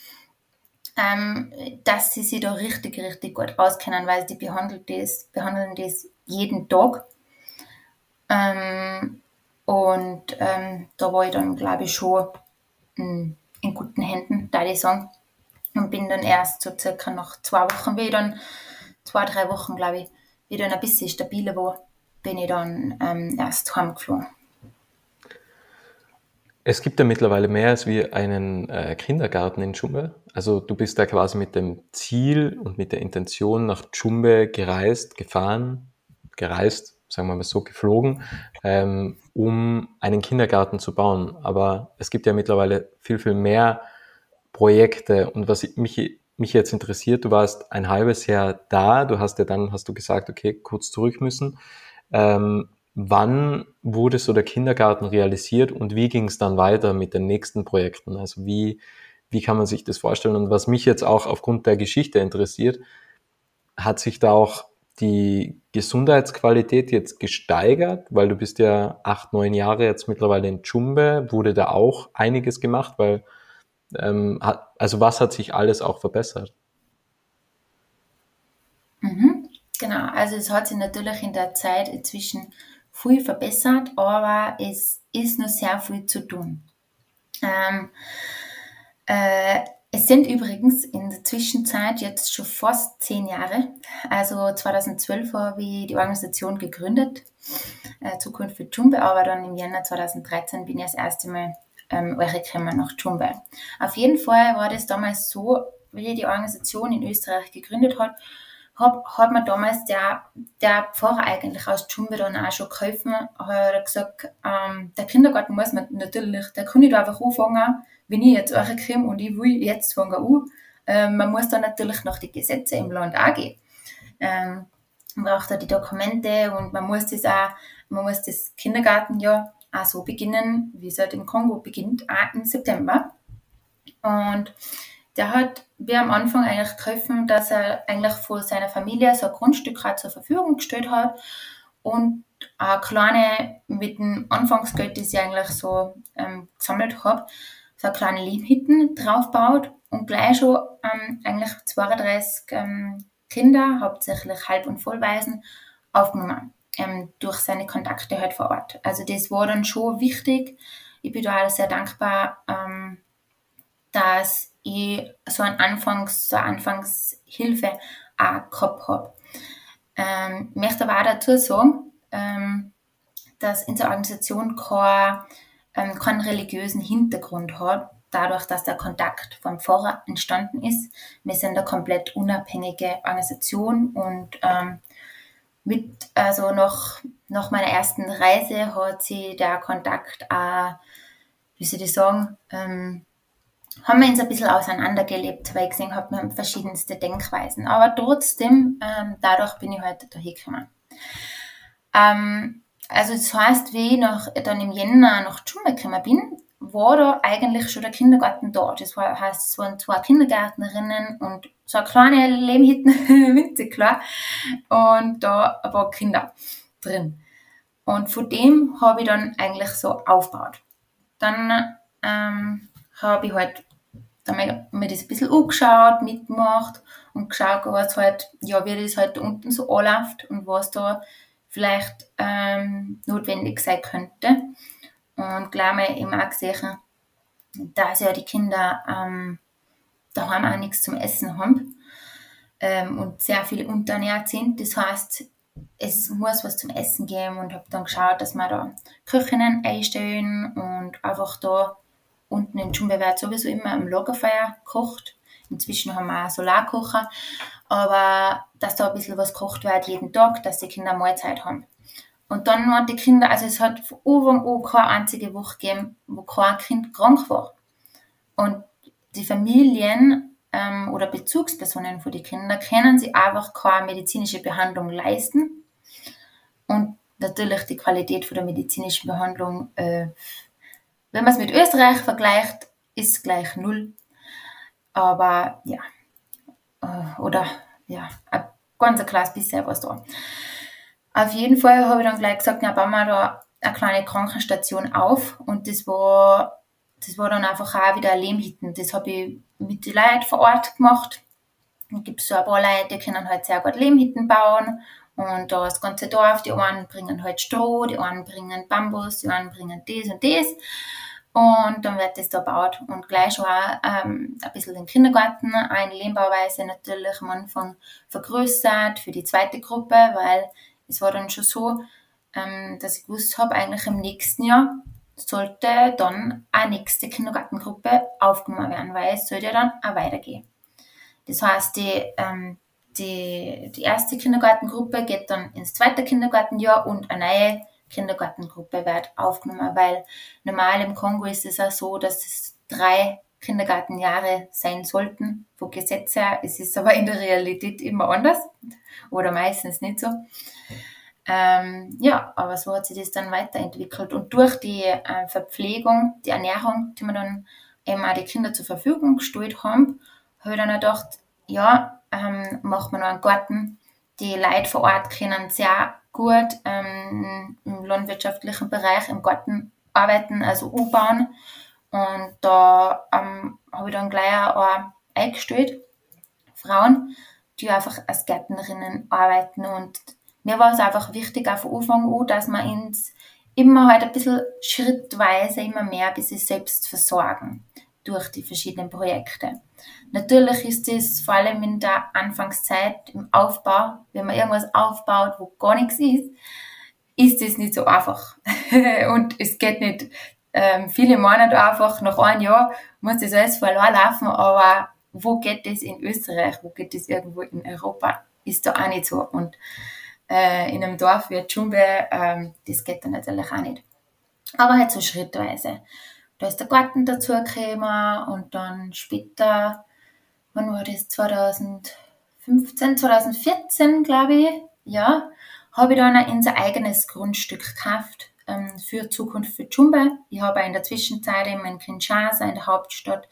ähm, dass sie sich da richtig, richtig gut auskennen, weil die behandeln das, behandeln das jeden Tag. Ähm, und ähm, da war ich dann, glaube ich, schon in, in guten Händen, da ich sagen. Und bin dann erst so circa nach zwei Wochen, wie ich dann, zwei, drei Wochen, glaube ich, wie dann ein bisschen stabiler war, bin ich dann ähm, erst heimgeflogen. Es gibt ja mittlerweile mehr als wie einen äh, Kindergarten in Dschumbe. Also du bist da quasi mit dem Ziel und mit der Intention nach Dschumbe gereist, gefahren, gereist, sagen wir mal so, geflogen, ähm, um einen Kindergarten zu bauen. Aber es gibt ja mittlerweile viel, viel mehr Projekte. Und was mich, mich jetzt interessiert, du warst ein halbes Jahr da, du hast ja dann, hast du gesagt, okay, kurz zurück müssen. Ähm, wann wurde so der Kindergarten realisiert und wie ging es dann weiter mit den nächsten Projekten? Also wie, wie kann man sich das vorstellen? Und was mich jetzt auch aufgrund der Geschichte interessiert, hat sich da auch die Gesundheitsqualität jetzt gesteigert, weil du bist ja acht, neun Jahre jetzt mittlerweile in Chumbe, wurde da auch einiges gemacht, weil ähm, hat, also was hat sich alles auch verbessert? Mhm, genau, also es hat sich natürlich in der Zeit inzwischen viel verbessert, aber es ist noch sehr viel zu tun. Ähm, äh, es sind übrigens in der Zwischenzeit jetzt schon fast zehn Jahre. Also 2012 habe ich die Organisation gegründet, äh, Zukunft für Jumbe, aber dann im Januar 2013 bin ich das erste Mal ähm, gekommen nach Jumbe. Auf jeden Fall war das damals so, wie die Organisation in Österreich gegründet hat, hat mir damals der, der Pfarrer eigentlich aus Jumbe dann auch schon geholfen, hat gesagt, ähm, der Kindergarten muss man natürlich, der kann nicht einfach anfangen, wenn ich jetzt komme und ich will jetzt fangen an. Ähm, man muss dann natürlich nach die Gesetze im Land auch gehen. Ähm, man braucht da die Dokumente und man muss das auch, man muss das Kindergartenjahr auch so beginnen, wie es halt im Kongo beginnt, auch im September. Und der hat mir am Anfang eigentlich geholfen, dass er eigentlich von seiner Familie so ein Grundstück halt zur Verfügung gestellt hat und eine kleine, mit dem Anfangsgeld, das ich eigentlich so ähm, gesammelt habe, so eine kleine Lehmhütten draufbaut und gleich schon ähm, eigentlich 32 ähm, Kinder, hauptsächlich Halb- und Vollweisen, aufgenommen ähm, durch seine Kontakte halt vor Ort. Also das war dann schon wichtig. Ich bin da sehr dankbar, ähm, dass ich so ein Anfangs, so eine Anfangshilfe auch gehabt habe. Ähm, ich möchte aber auch dazu sagen, ähm, dass in der Organisation kein, ähm, keinen religiösen Hintergrund hat, dadurch, dass der Kontakt vom Pfarrer entstanden ist. Wir sind eine komplett unabhängige Organisation und ähm, mit, also nach, nach meiner ersten Reise hat sie der Kontakt auch, wie soll ich sagen, ähm, haben wir uns ein bisschen auseinandergelebt, weil ich gesehen habe, wir haben verschiedenste Denkweisen. Aber trotzdem, ähm, dadurch bin ich heute da gekommen. Ähm, also das heißt, wie ich nach, dann im Jänner nach Dschungel gekommen bin, war da eigentlich schon der Kindergarten da. Das war, heißt, es waren zwei Kindergärtnerinnen und so eine kleine Lehmhütten, winzig klar, und da ein paar Kinder drin. Und von dem habe ich dann eigentlich so aufgebaut. Dann ähm, habe ich halt dann mir das ein bisschen angeschaut, mitgemacht und geschaut, was halt, ja, wie das halt da unten so anläuft und was da vielleicht ähm, notwendig sein könnte. Und gleich mal eben auch gesehen, dass ja die Kinder ähm, daheim auch nichts zum Essen haben ähm, und sehr viele unterernährt sind. Das heißt, es muss was zum Essen geben und habe dann geschaut, dass wir da Küchinnen einstellen und einfach da unten in Jumbe wird sowieso immer am Lagerfeuer gekocht. Inzwischen haben wir auch Solarkocher, aber dass da ein bisschen was gekocht wird jeden Tag, dass die Kinder Mahlzeit haben. Und dann waren die Kinder, also es hat von Anfang an keine einzige Woche gegeben, wo kein Kind krank war. Und die Familien ähm, oder Bezugspersonen für die Kinder können sich einfach keine medizinische Behandlung leisten. Und natürlich die Qualität von der medizinischen Behandlung, äh, wenn man es mit Österreich vergleicht, ist gleich null. Aber ja, äh, oder ja, ein ganz kleines bisschen was da. Auf jeden Fall habe ich dann gleich gesagt, ja, bauen wir da eine kleine Krankenstation auf und das war, das war dann einfach auch wieder ein Lehmhütten. Das habe ich mit den Leuten vor Ort gemacht. Dann gibt es so ein paar Leute, die können halt sehr gut Lehmhütten bauen und da das ganze Dorf, die einen bringen halt Stroh, die einen bringen Bambus, die einen bringen das und das. Und dann wird das da gebaut und gleich auch, ähm, ein bisschen den Kindergarten, eine Lehmbauweise natürlich am Anfang vergrößert für die zweite Gruppe, weil es war dann schon so, ähm, dass ich gewusst habe, eigentlich im nächsten Jahr sollte dann eine nächste Kindergartengruppe aufgenommen werden, weil es sollte dann auch weitergehen. Das heißt, die, ähm, die, die erste Kindergartengruppe geht dann ins zweite Kindergartenjahr und eine neue Kindergartengruppe wird aufgenommen, weil normal im Kongo ist es auch so, dass es drei Kindergartenjahre sein sollten, von Gesetz her. Es ist aber in der Realität immer anders oder meistens nicht so. Ähm, ja, aber so hat sich das dann weiterentwickelt. Und durch die äh, Verpflegung, die Ernährung, die wir dann eben auch die Kinder zur Verfügung gestellt haben, habe ich dann auch gedacht, ja, ähm, macht man noch einen Garten. Die Leute vor Ort können sehr gut ähm, im landwirtschaftlichen Bereich im Garten arbeiten, also U-Bahn. Und da ähm, habe ich dann gleich auch eingestellt, Frauen, die einfach als Gärtnerinnen arbeiten. Und mir war es einfach wichtig, auch von Anfang an, dass wir uns immer halt ein bisschen schrittweise immer mehr bis sich selbst versorgen durch die verschiedenen Projekte. Natürlich ist es vor allem in der Anfangszeit im Aufbau, wenn man irgendwas aufbaut, wo gar nichts ist, ist es nicht so einfach. und es geht nicht ähm, viele meinen einfach, nach einem Jahr muss das alles verloren laufen, aber wo geht das in Österreich, wo geht das irgendwo in Europa, ist da auch nicht so. Und äh, in einem Dorf wie Tschumbe, ähm, das geht dann natürlich auch nicht. Aber halt so schrittweise. Da ist der Garten dazu gekommen und dann später, wann war das, 2015, 2014, glaube ich, ja, habe ich dann unser eigenes Grundstück gekauft ähm, für Zukunft für Jumba. Ich habe in der Zwischenzeit in Kinshasa, in der Hauptstadt,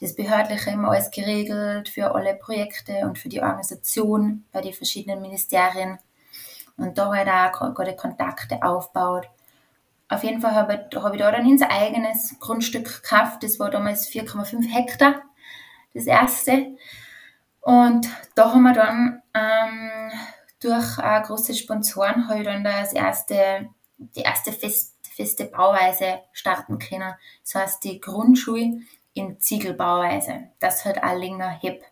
das Behördliche immer alles geregelt für alle Projekte und für die Organisation bei den verschiedenen Ministerien. Und da halt auch gute Kontakte aufgebaut. Auf jeden Fall habe ich, habe ich da dann unser eigenes Grundstück gekauft. Das war damals 4,5 Hektar, das erste. Und da haben wir dann ähm, durch äh, große Sponsoren ich dann das erste die erste fest, feste Bauweise starten können. Das heißt, die Grundschule in Ziegelbauweise. Das hat auch länger heb.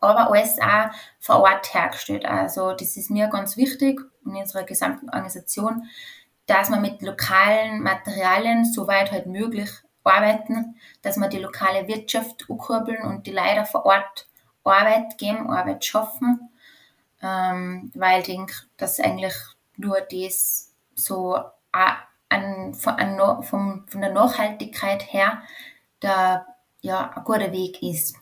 Aber alles auch vor Ort hergestellt. Also, das ist mir ganz wichtig in unserer gesamten Organisation, dass wir mit lokalen Materialien soweit halt möglich arbeiten, dass wir die lokale Wirtschaft ankurbeln und die Leute vor Ort Arbeit geben, Arbeit schaffen, ähm, weil ich denke, dass eigentlich nur das so an, von, von, von der Nachhaltigkeit her der, ja, ein guter Weg ist.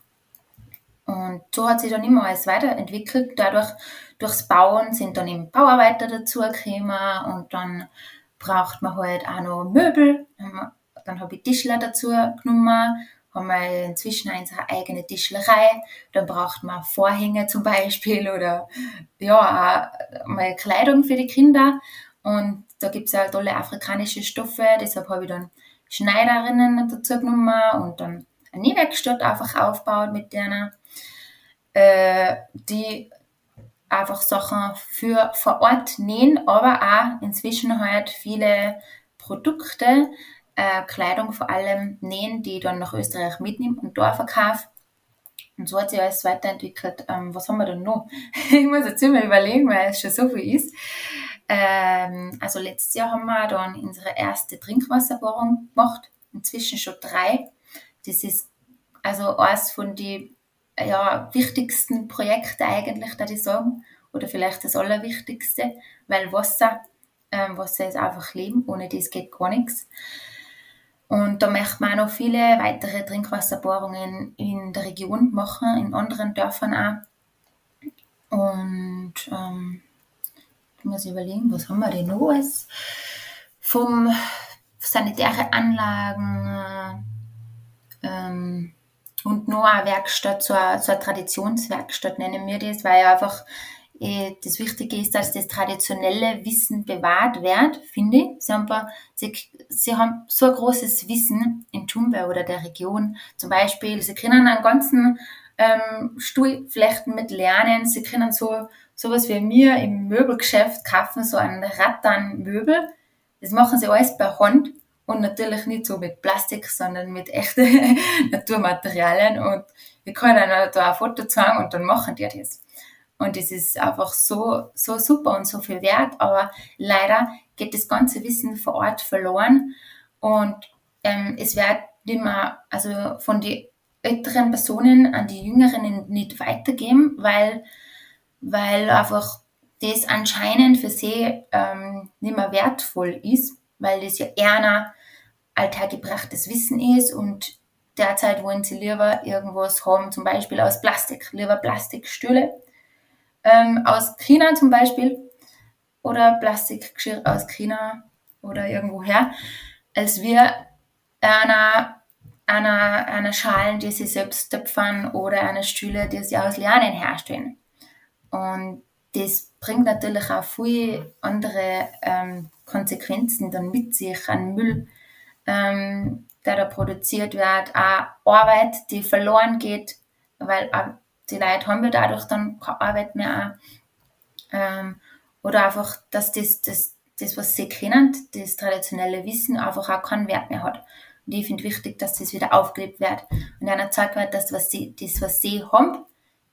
Und so hat sich dann immer alles weiterentwickelt. Dadurch, durchs Bauen sind dann eben Bauarbeiter dazugekommen und dann braucht man halt auch noch Möbel. Dann habe ich Tischler dazu genommen, haben wir inzwischen unsere eigene Tischlerei. Dann braucht man Vorhänge zum Beispiel oder ja, auch mal Kleidung für die Kinder. Und da gibt es ja tolle afrikanische Stoffe, deshalb habe ich dann Schneiderinnen dazu genommen und dann eine Nähwerkstatt einfach aufgebaut mit denen, äh, die einfach Sachen für vor Ort nähen, aber auch inzwischen halt viele Produkte, äh, Kleidung vor allem nähen, die ich dann nach Österreich mitnehme und da verkaufe. Und so hat sich alles weiterentwickelt. Ähm, was haben wir denn noch? ich muss jetzt immer überlegen, weil es schon so viel ist. Ähm, also letztes Jahr haben wir dann unsere erste Trinkwasserbohrung gemacht, inzwischen schon drei. Das ist also eines von den ja, wichtigsten Projekten eigentlich, da ich sagen, oder vielleicht das Allerwichtigste, weil Wasser, ähm, Wasser ist einfach Leben, ohne das geht gar nichts. Und da möchte man auch noch viele weitere Trinkwasserbohrungen in der Region machen, in anderen Dörfern auch. Und ähm, muss ich überlegen, was haben wir denn noch alles? Vom sanitäre Anlagen ähm, und noch eine Werkstatt, so eine, so eine Traditionswerkstatt nennen wir das, weil einfach äh, das Wichtige ist, dass das traditionelle Wissen bewahrt wird, finde ich. Sie haben, sie, sie haben so ein großes Wissen in Tumbe oder der Region. Zum Beispiel, sie können einen ganzen ähm, Stuhlflechten mit lernen, sie können so sowas wie mir im Möbelgeschäft kaufen, so ein Rattan-Möbel. Das machen sie alles per Hand und natürlich nicht so mit Plastik, sondern mit echten Naturmaterialien. Und wir können da ein Foto zeigen und dann machen die das. Und das ist einfach so, so super und so viel wert. Aber leider geht das ganze Wissen vor Ort verloren. Und ähm, es wird nicht mehr, also von den älteren Personen an die Jüngeren nicht weitergeben, weil weil einfach das anscheinend für sie ähm, nicht mehr wertvoll ist, weil das ja eher alltaggebrachtes Wissen ist und derzeit wollen sie lieber irgendwas haben, zum Beispiel aus Plastik, lieber Plastikstühle ähm, aus China zum Beispiel oder Plastikgeschirr aus China oder irgendwoher, als wir einer, einer, einer Schalen, die sie selbst töpfern oder einer Stühle, die sie aus Lianen herstellen. Und das bringt natürlich auch viele andere ähm, Konsequenzen dann mit sich an Müll, ähm, der da produziert wird, auch Arbeit, die verloren geht, weil die Leute haben ja dadurch dann keine Arbeit mehr. Ähm, oder einfach, dass das, das, das, was sie kennen, das traditionelle Wissen, einfach auch keinen Wert mehr hat. Und ich finde wichtig, dass das wieder aufgelebt wird und einer zeigt wird, dass was sie, das, was sie haben,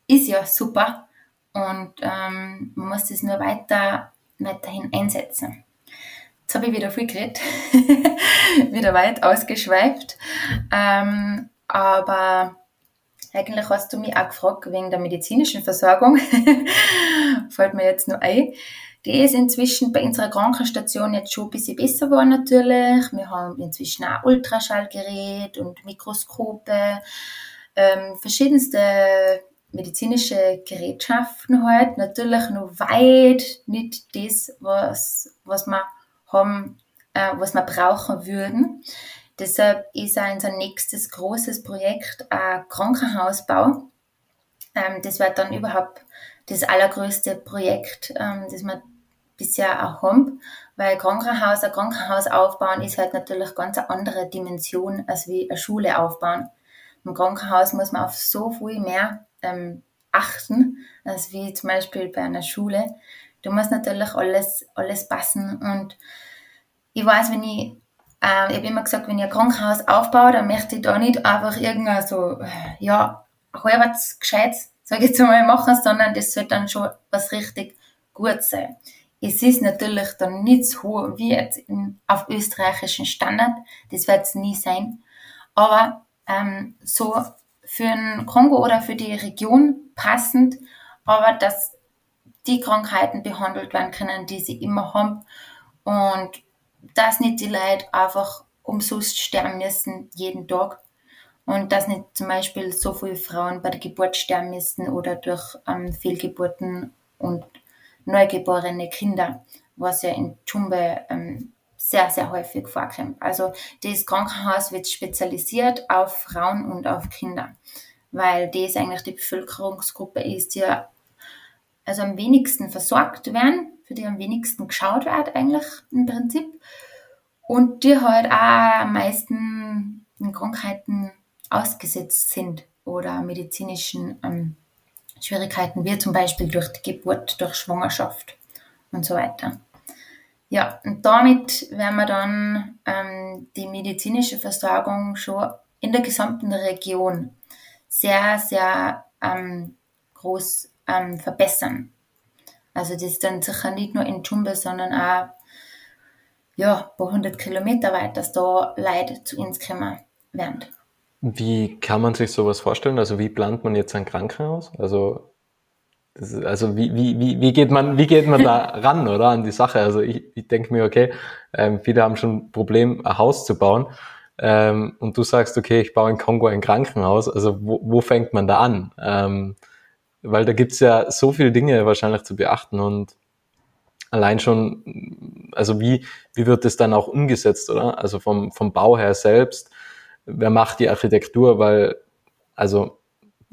ist ja super und ähm, man muss das nur weiter, weiterhin einsetzen. Jetzt habe ich wieder viel geredet, wieder weit ausgeschweift, ähm, aber eigentlich hast du mich auch gefragt wegen der medizinischen Versorgung. Fällt mir jetzt nur ein. Die ist inzwischen bei unserer Krankenstation jetzt schon ein bisschen besser geworden natürlich. Wir haben inzwischen auch Ultraschallgerät und Mikroskope, ähm, verschiedenste medizinische Gerätschaften halt. Natürlich noch weit nicht das, was, was wir haben, äh, was wir brauchen würden. Deshalb ist auch unser nächstes großes Projekt ein Krankenhausbau. Ähm, das wird dann überhaupt das allergrößte Projekt, ähm, das wir bisher auch haben, weil Krankenhaus, ein Krankenhaus aufbauen ist halt natürlich ganz eine andere Dimension als wie eine Schule aufbauen. Im Krankenhaus muss man auf so viel mehr ähm, achten, als wie zum Beispiel bei einer Schule. Da muss natürlich alles, alles passen und ich weiß, wenn ich äh, ich habe immer gesagt, wenn ich ein Krankenhaus aufbaue, dann möchte ich da nicht einfach irgendein so, ja, halbwegs gescheites, sage ich jetzt mal, machen, sondern das soll dann schon was richtig gut sein. Es ist natürlich dann nicht so wie jetzt in, auf österreichischen Standard, das wird es nie sein, aber ähm, so für den Kongo oder für die Region passend, aber dass die Krankheiten behandelt werden können, die sie immer haben und dass nicht die Leute einfach umsonst sterben müssen jeden Tag und dass nicht zum Beispiel so viele Frauen bei der Geburt sterben müssen oder durch ähm, Fehlgeburten und neugeborene Kinder, was ja in Chumbe ähm, sehr, sehr häufig vorkommt. Also das Krankenhaus wird spezialisiert auf Frauen und auf Kinder, weil das eigentlich die Bevölkerungsgruppe ist, die also am wenigsten versorgt werden für die am wenigsten geschaut wird eigentlich im Prinzip. Und die halt auch am meisten Krankheiten ausgesetzt sind oder medizinischen ähm, Schwierigkeiten, wie zum Beispiel durch die Geburt, durch Schwangerschaft und so weiter. Ja, und damit werden wir dann ähm, die medizinische Versorgung schon in der gesamten Region sehr, sehr ähm, groß ähm, verbessern. Also das ist dann sicher nicht nur in Dschungel, sondern auch ja, ein paar hundert Kilometer weit, dass da Leute zu uns kommen werden. Wie kann man sich sowas vorstellen? Also wie plant man jetzt ein Krankenhaus? Also also wie, wie, wie, wie geht man, wie geht man da ran, oder, an die Sache? Also ich, ich denke mir, okay, ähm, viele haben schon ein Problem, ein Haus zu bauen. Ähm, und du sagst, okay, ich baue in Kongo ein Krankenhaus. Also wo, wo fängt man da an? Ähm, weil da gibt's ja so viele Dinge wahrscheinlich zu beachten und allein schon, also wie, wie wird das dann auch umgesetzt, oder? Also vom, vom Bau her selbst, wer macht die Architektur, weil, also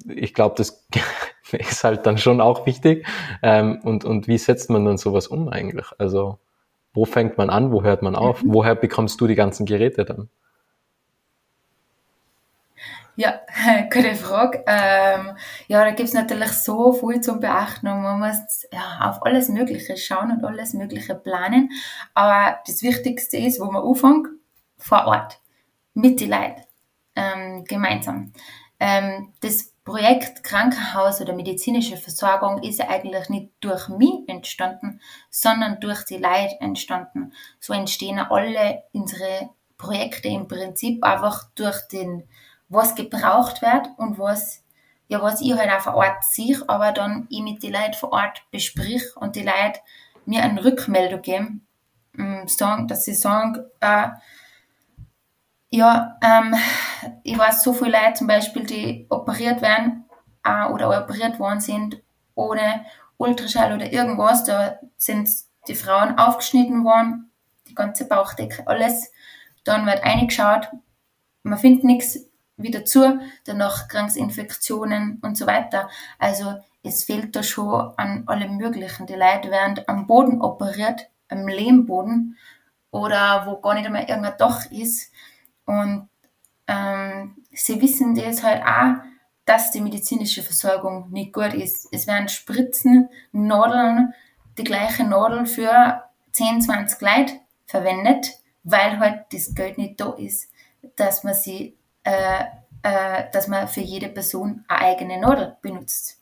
ich glaube, das ist halt dann schon auch wichtig. Ähm, und, und wie setzt man dann sowas um eigentlich? Also wo fängt man an, wo hört man auf? Mhm. Woher bekommst du die ganzen Geräte dann? Ja, gute Frage. Ähm, ja, da gibt es natürlich so viel zum Beachten und man muss ja, auf alles Mögliche schauen und alles Mögliche planen. Aber das Wichtigste ist, wo man anfängt, vor Ort, mit den Leuten, ähm, gemeinsam. Ähm, das Projekt Krankenhaus oder medizinische Versorgung ist ja eigentlich nicht durch mich entstanden, sondern durch die Leute entstanden. So entstehen alle unsere Projekte im Prinzip einfach durch den was gebraucht wird und was, ja, was ich halt auch vor Ort sehe, aber dann ich mit den Leuten vor Ort besprich und die Leute mir eine Rückmeldung geben, ähm, sagen, dass sie sagen, äh, ja, ähm, ich weiß so viele Leute zum Beispiel, die operiert werden äh, oder operiert worden sind ohne Ultraschall oder irgendwas. Da sind die Frauen aufgeschnitten worden, die ganze Bauchdecke, alles. Dann wird eingeschaut, man findet nichts wieder zu, danach Kranksinfektionen und so weiter. Also es fehlt da schon an allem Möglichen. Die Leute werden am Boden operiert, am Lehmboden oder wo gar nicht einmal irgendein Dach ist. Und ähm, sie wissen das halt auch, dass die medizinische Versorgung nicht gut ist. Es werden Spritzen, Nadeln, die gleiche Nadel für 10, 20 Leute verwendet, weil halt das Geld nicht da ist, dass man sie, äh, äh, dass man für jede Person eine eigene Nadel benutzt.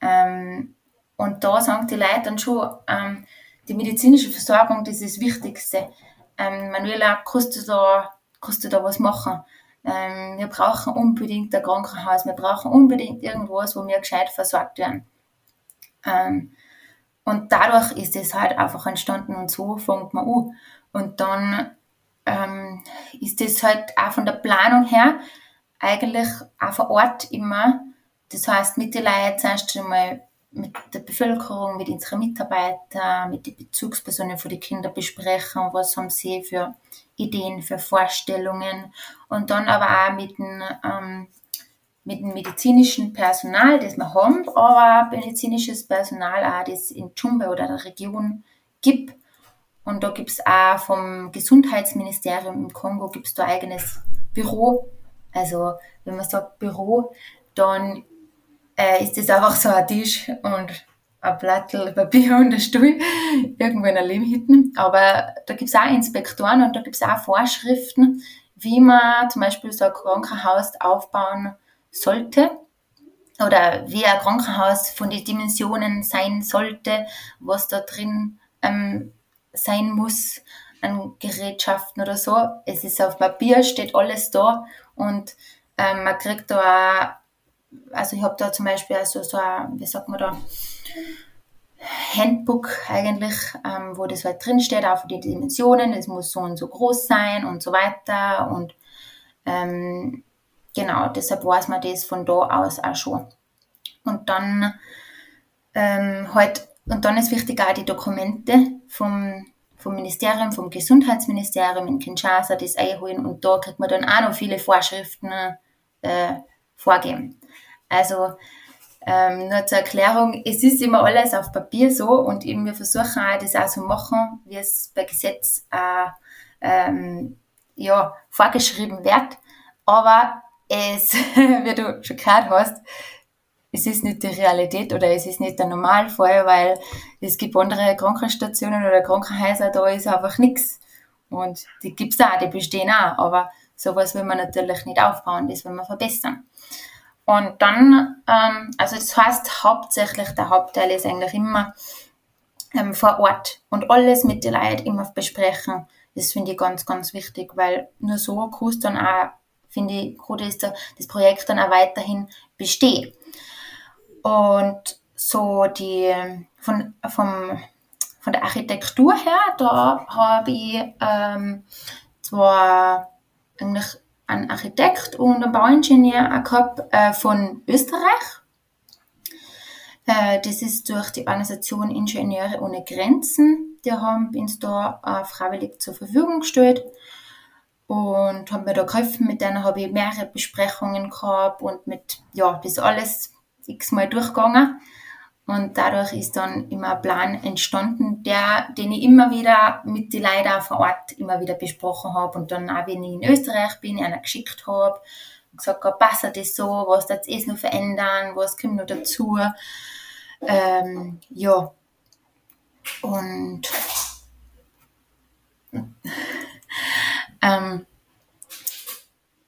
Ähm, und da sagen die Leute dann schon, ähm, die medizinische Versorgung, das ist das Wichtigste. Ähm, Manuela, kannst du da, kannst du da was machen? Ähm, wir brauchen unbedingt ein Krankenhaus, wir brauchen unbedingt irgendwas, wo wir gescheit versorgt werden. Ähm, und dadurch ist es halt einfach entstanden und so fängt man an. Und dann ähm, ist es halt auch von der Planung her eigentlich auch vor Ort immer. Das heißt, mit den Leuten zuerst einmal mit der Bevölkerung, mit unseren Mitarbeitern, mit den Bezugspersonen für die Kinder besprechen, was haben sie für Ideen, für Vorstellungen und dann aber auch mit dem, ähm, mit dem medizinischen Personal, das wir haben, aber medizinisches Personal, auch das in Chumbe oder der Region gibt. Und da gibt es auch vom Gesundheitsministerium im Kongo gibt's da eigenes Büro. Also wenn man sagt Büro, dann äh, ist das einfach so ein Tisch und ein Blatt Papier und ein Stuhl irgendwo in der Lehmhütte. Aber da gibt es auch Inspektoren und da gibt es auch Vorschriften, wie man zum Beispiel so ein Krankenhaus aufbauen sollte oder wie ein Krankenhaus von den Dimensionen sein sollte, was da drin ähm, sein muss an Gerätschaften oder so. Es ist auf Papier, steht alles da und ähm, man kriegt da auch also ich habe da zum Beispiel also so ein, wie sagt man da, Handbook eigentlich, ähm, wo das halt drinsteht, auch für die Dimensionen, es muss so und so groß sein und so weiter. Und ähm, genau, deshalb weiß man das von da aus auch schon. Und dann ähm, halt, und dann ist wichtig auch die Dokumente vom, vom Ministerium, vom Gesundheitsministerium in Kinshasa, das einholen. Und da kriegt man dann auch noch viele Vorschriften äh, vorgeben. Also ähm, nur zur Erklärung, es ist immer alles auf Papier so und eben wir versuchen auch das auch so machen, wie es bei Gesetz äh, ähm, ja, vorgeschrieben wird. Aber es, wie du schon gehört hast, es ist nicht die Realität oder es ist nicht der Normalfall, weil es gibt andere Krankenstationen oder Krankenhäuser, da ist einfach nichts. Und die gibt's auch, die bestehen auch, aber sowas will man natürlich nicht aufbauen, das will man verbessern. Und dann, ähm, also das heißt hauptsächlich, der Hauptteil ist eigentlich immer ähm, vor Ort und alles mit den Leuten immer besprechen. Das finde ich ganz, ganz wichtig, weil nur so kann dann auch, finde ich, gut ist das Projekt dann auch weiterhin bestehen. Und so die, von, vom, von der Architektur her, da habe ich ähm, zwar eigentlich einen Architekt und einen Bauingenieur gehabt äh, von Österreich. Äh, das ist durch die Organisation Ingenieure ohne Grenzen. Die haben uns da äh, freiwillig zur Verfügung gestellt und haben mir da geholfen. Mit denen habe ich mehrere Besprechungen gehabt und mit, ja, das alles x-mal durchgegangen. Und dadurch ist dann immer ein Plan entstanden, der, den ich immer wieder mit den Leuten vor Ort immer wieder besprochen habe. Und dann auch, wenn ich in Österreich bin, einer geschickt habe und gesagt habe, passt das so, was darf es noch verändern, was kommt noch dazu. Ähm, ja. Und ähm,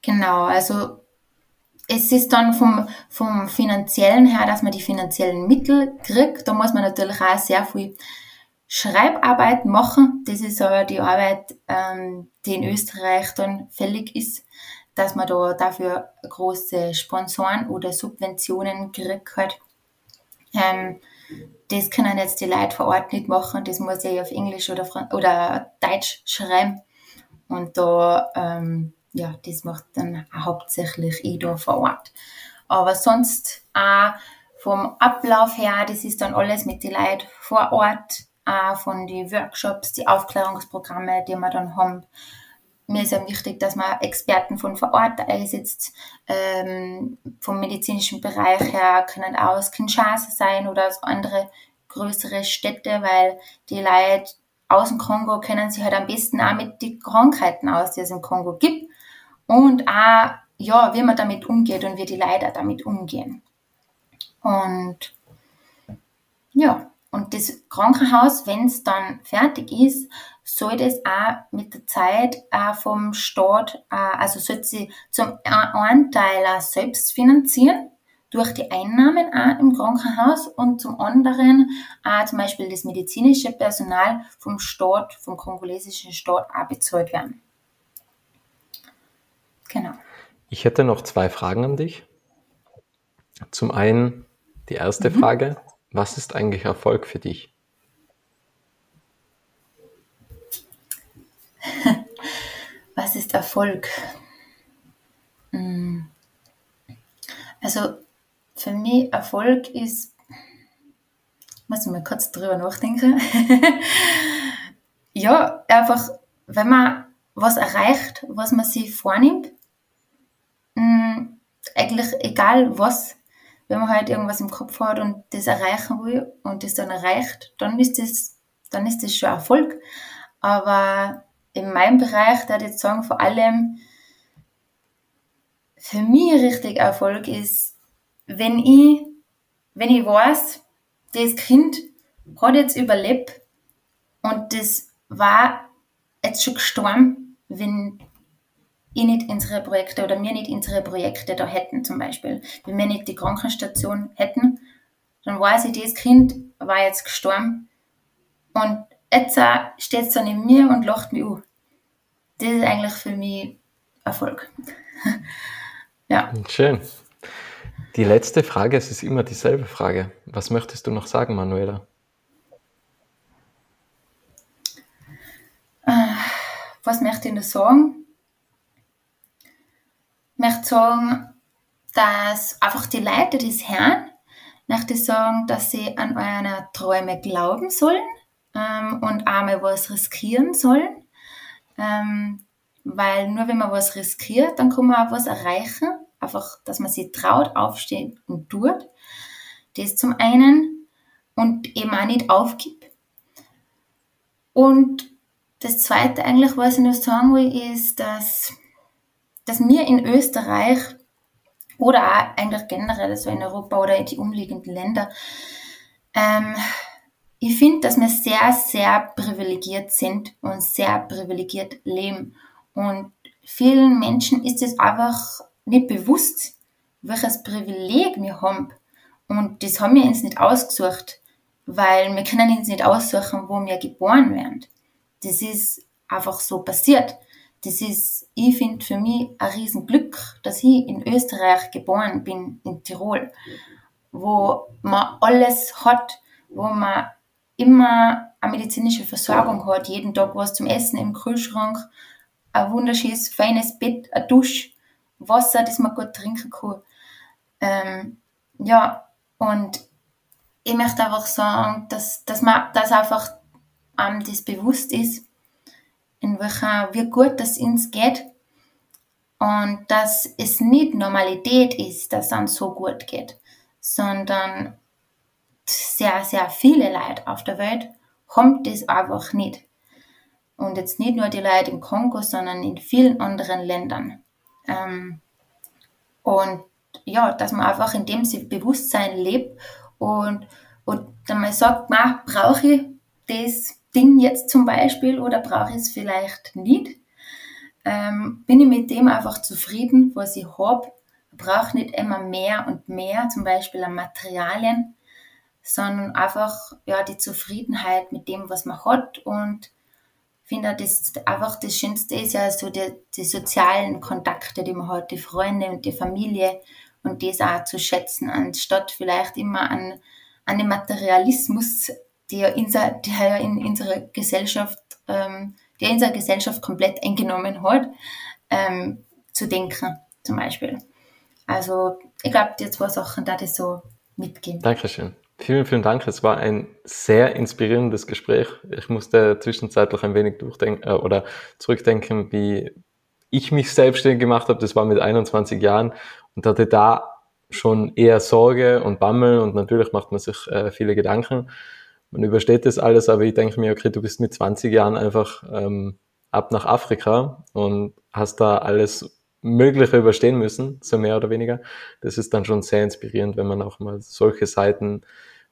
genau, also es ist dann vom, vom finanziellen her, dass man die finanziellen Mittel kriegt. Da muss man natürlich auch sehr viel Schreibarbeit machen. Das ist aber die Arbeit, ähm, die in Österreich dann fällig ist, dass man da dafür große Sponsoren oder Subventionen kriegt halt. Ähm, das können jetzt die Leute vor Ort nicht machen. Das muss ich auf Englisch oder, oder Deutsch schreiben. Und da, ähm, ja, das macht dann hauptsächlich ich da vor Ort. Aber sonst auch vom Ablauf her, das ist dann alles mit den Leuten vor Ort, auch von den Workshops, die Aufklärungsprogramme, die wir dann haben. Mir ist ja wichtig, dass man Experten von vor Ort einsetzt. Ähm, vom medizinischen Bereich her können auch aus Kinshasa sein oder aus andere größere Städte, weil die Leute aus dem Kongo kennen sich halt am besten auch mit den Krankheiten aus, die es im Kongo gibt. Und auch, ja, wie man damit umgeht und wie die Leute damit umgehen. Und ja, und das Krankenhaus, wenn es dann fertig ist, soll das auch mit der Zeit auch vom Staat, äh, also soll sie zum einen Teil auch selbst finanzieren, durch die Einnahmen auch im Krankenhaus und zum anderen auch zum Beispiel das medizinische Personal vom Staat, vom kongolesischen Staat auch bezahlt werden. Genau. Ich hätte noch zwei Fragen an dich. Zum einen die erste mhm. Frage, was ist eigentlich Erfolg für dich? Was ist Erfolg? Hm. Also für mich Erfolg ist, muss ich mal kurz drüber nachdenken. ja, einfach, wenn man was erreicht, was man sich vornimmt, eigentlich egal was, wenn man halt irgendwas im Kopf hat und das erreichen will und das dann erreicht, dann ist das, dann ist das schon Erfolg. Aber in meinem Bereich, da ich jetzt sagen, vor allem für mich richtig Erfolg ist, wenn ich, wenn ich weiß, das Kind hat jetzt überlebt und das war jetzt schon gestorben, wenn ich nicht unsere Projekte oder wir nicht unsere Projekte da hätten zum Beispiel. Wenn wir nicht die Krankenstation hätten, dann weiß ich, das Kind war jetzt gestorben und jetzt steht es dann in mir und lacht mich an. Das ist eigentlich für mich Erfolg. ja. Schön. Die letzte Frage, es ist immer dieselbe Frage. Was möchtest du noch sagen, Manuela? Äh, was möchte ich noch sagen? Möchte sagen, dass einfach die Leute, die das hören, möchte sagen, dass sie an eure Träume glauben sollen ähm, und einmal was riskieren sollen. Ähm, weil nur wenn man was riskiert, dann kann man auch was erreichen. Einfach, dass man sich traut, aufsteht und tut. Das zum einen. Und eben auch nicht aufgibt. Und das zweite eigentlich, was ich noch sagen will, ist, dass dass wir in Österreich oder auch eigentlich generell so in Europa oder in die umliegenden Länder, ähm, ich finde, dass wir sehr, sehr privilegiert sind und sehr privilegiert leben. Und vielen Menschen ist es einfach nicht bewusst, welches Privileg wir haben. Und das haben wir uns nicht ausgesucht, weil wir können uns nicht aussuchen, wo wir geboren werden. Das ist einfach so passiert das ist, ich finde für mich ein Riesenglück, dass ich in Österreich geboren bin, in Tirol, wo man alles hat, wo man immer eine medizinische Versorgung hat, jeden Tag was zum Essen im Kühlschrank, ein wunderschönes, feines Bett, ein Dusch, Wasser, das man gut trinken kann. Ähm, ja, und ich möchte einfach sagen, dass, dass man, dass einfach einem das bewusst ist, in welcher, wie gut das uns geht und dass es nicht Normalität ist, dass es uns so gut geht, sondern sehr, sehr viele Leute auf der Welt haben das einfach nicht. Und jetzt nicht nur die Leute im Kongo, sondern in vielen anderen Ländern. Ähm, und ja, dass man einfach in dem Bewusstsein lebt und, und dann mal sagt, brauche ich das Ding jetzt zum Beispiel oder brauche ich es vielleicht nicht? Ähm, bin ich mit dem einfach zufrieden, was ich habe? Brauche nicht immer mehr und mehr, zum Beispiel an Materialien, sondern einfach ja die Zufriedenheit mit dem, was man hat und finde das einfach das Schönste ist ja so die, die sozialen Kontakte, die man hat, die Freunde und die Familie und das auch zu schätzen, anstatt vielleicht immer an, an den Materialismus unser, die ja in unserer Gesellschaft, ähm, die unsere Gesellschaft komplett eingenommen hat, ähm, zu denken, zum Beispiel. Also ich glaube, die zwei Sachen da ich so mitgeben. Dankeschön. Vielen, vielen Dank. Es war ein sehr inspirierendes Gespräch. Ich musste zwischenzeitlich ein wenig durchdenken äh, oder zurückdenken, wie ich mich selbstständig gemacht habe. Das war mit 21 Jahren und hatte da schon eher Sorge und Bammel und natürlich macht man sich äh, viele Gedanken. Man übersteht das alles, aber ich denke mir, okay, du bist mit 20 Jahren einfach ähm, ab nach Afrika und hast da alles Mögliche überstehen müssen, so mehr oder weniger. Das ist dann schon sehr inspirierend, wenn man auch mal solche Seiten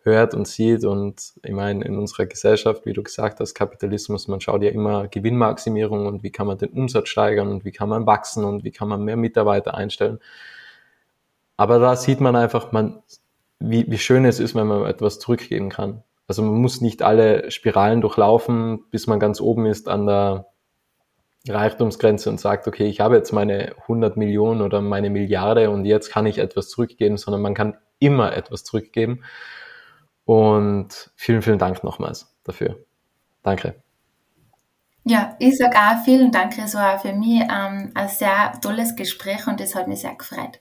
hört und sieht. Und ich meine, in unserer Gesellschaft, wie du gesagt hast, Kapitalismus, man schaut ja immer Gewinnmaximierung und wie kann man den Umsatz steigern und wie kann man wachsen und wie kann man mehr Mitarbeiter einstellen. Aber da sieht man einfach, man, wie, wie schön es ist, wenn man etwas zurückgeben kann. Also man muss nicht alle Spiralen durchlaufen, bis man ganz oben ist an der Reichtumsgrenze und sagt, okay, ich habe jetzt meine 100 Millionen oder meine Milliarde und jetzt kann ich etwas zurückgeben, sondern man kann immer etwas zurückgeben. Und vielen, vielen Dank nochmals dafür. Danke. Ja, ich sage auch vielen Dank. Es war für mich ähm, ein sehr tolles Gespräch und es hat mich sehr gefreut.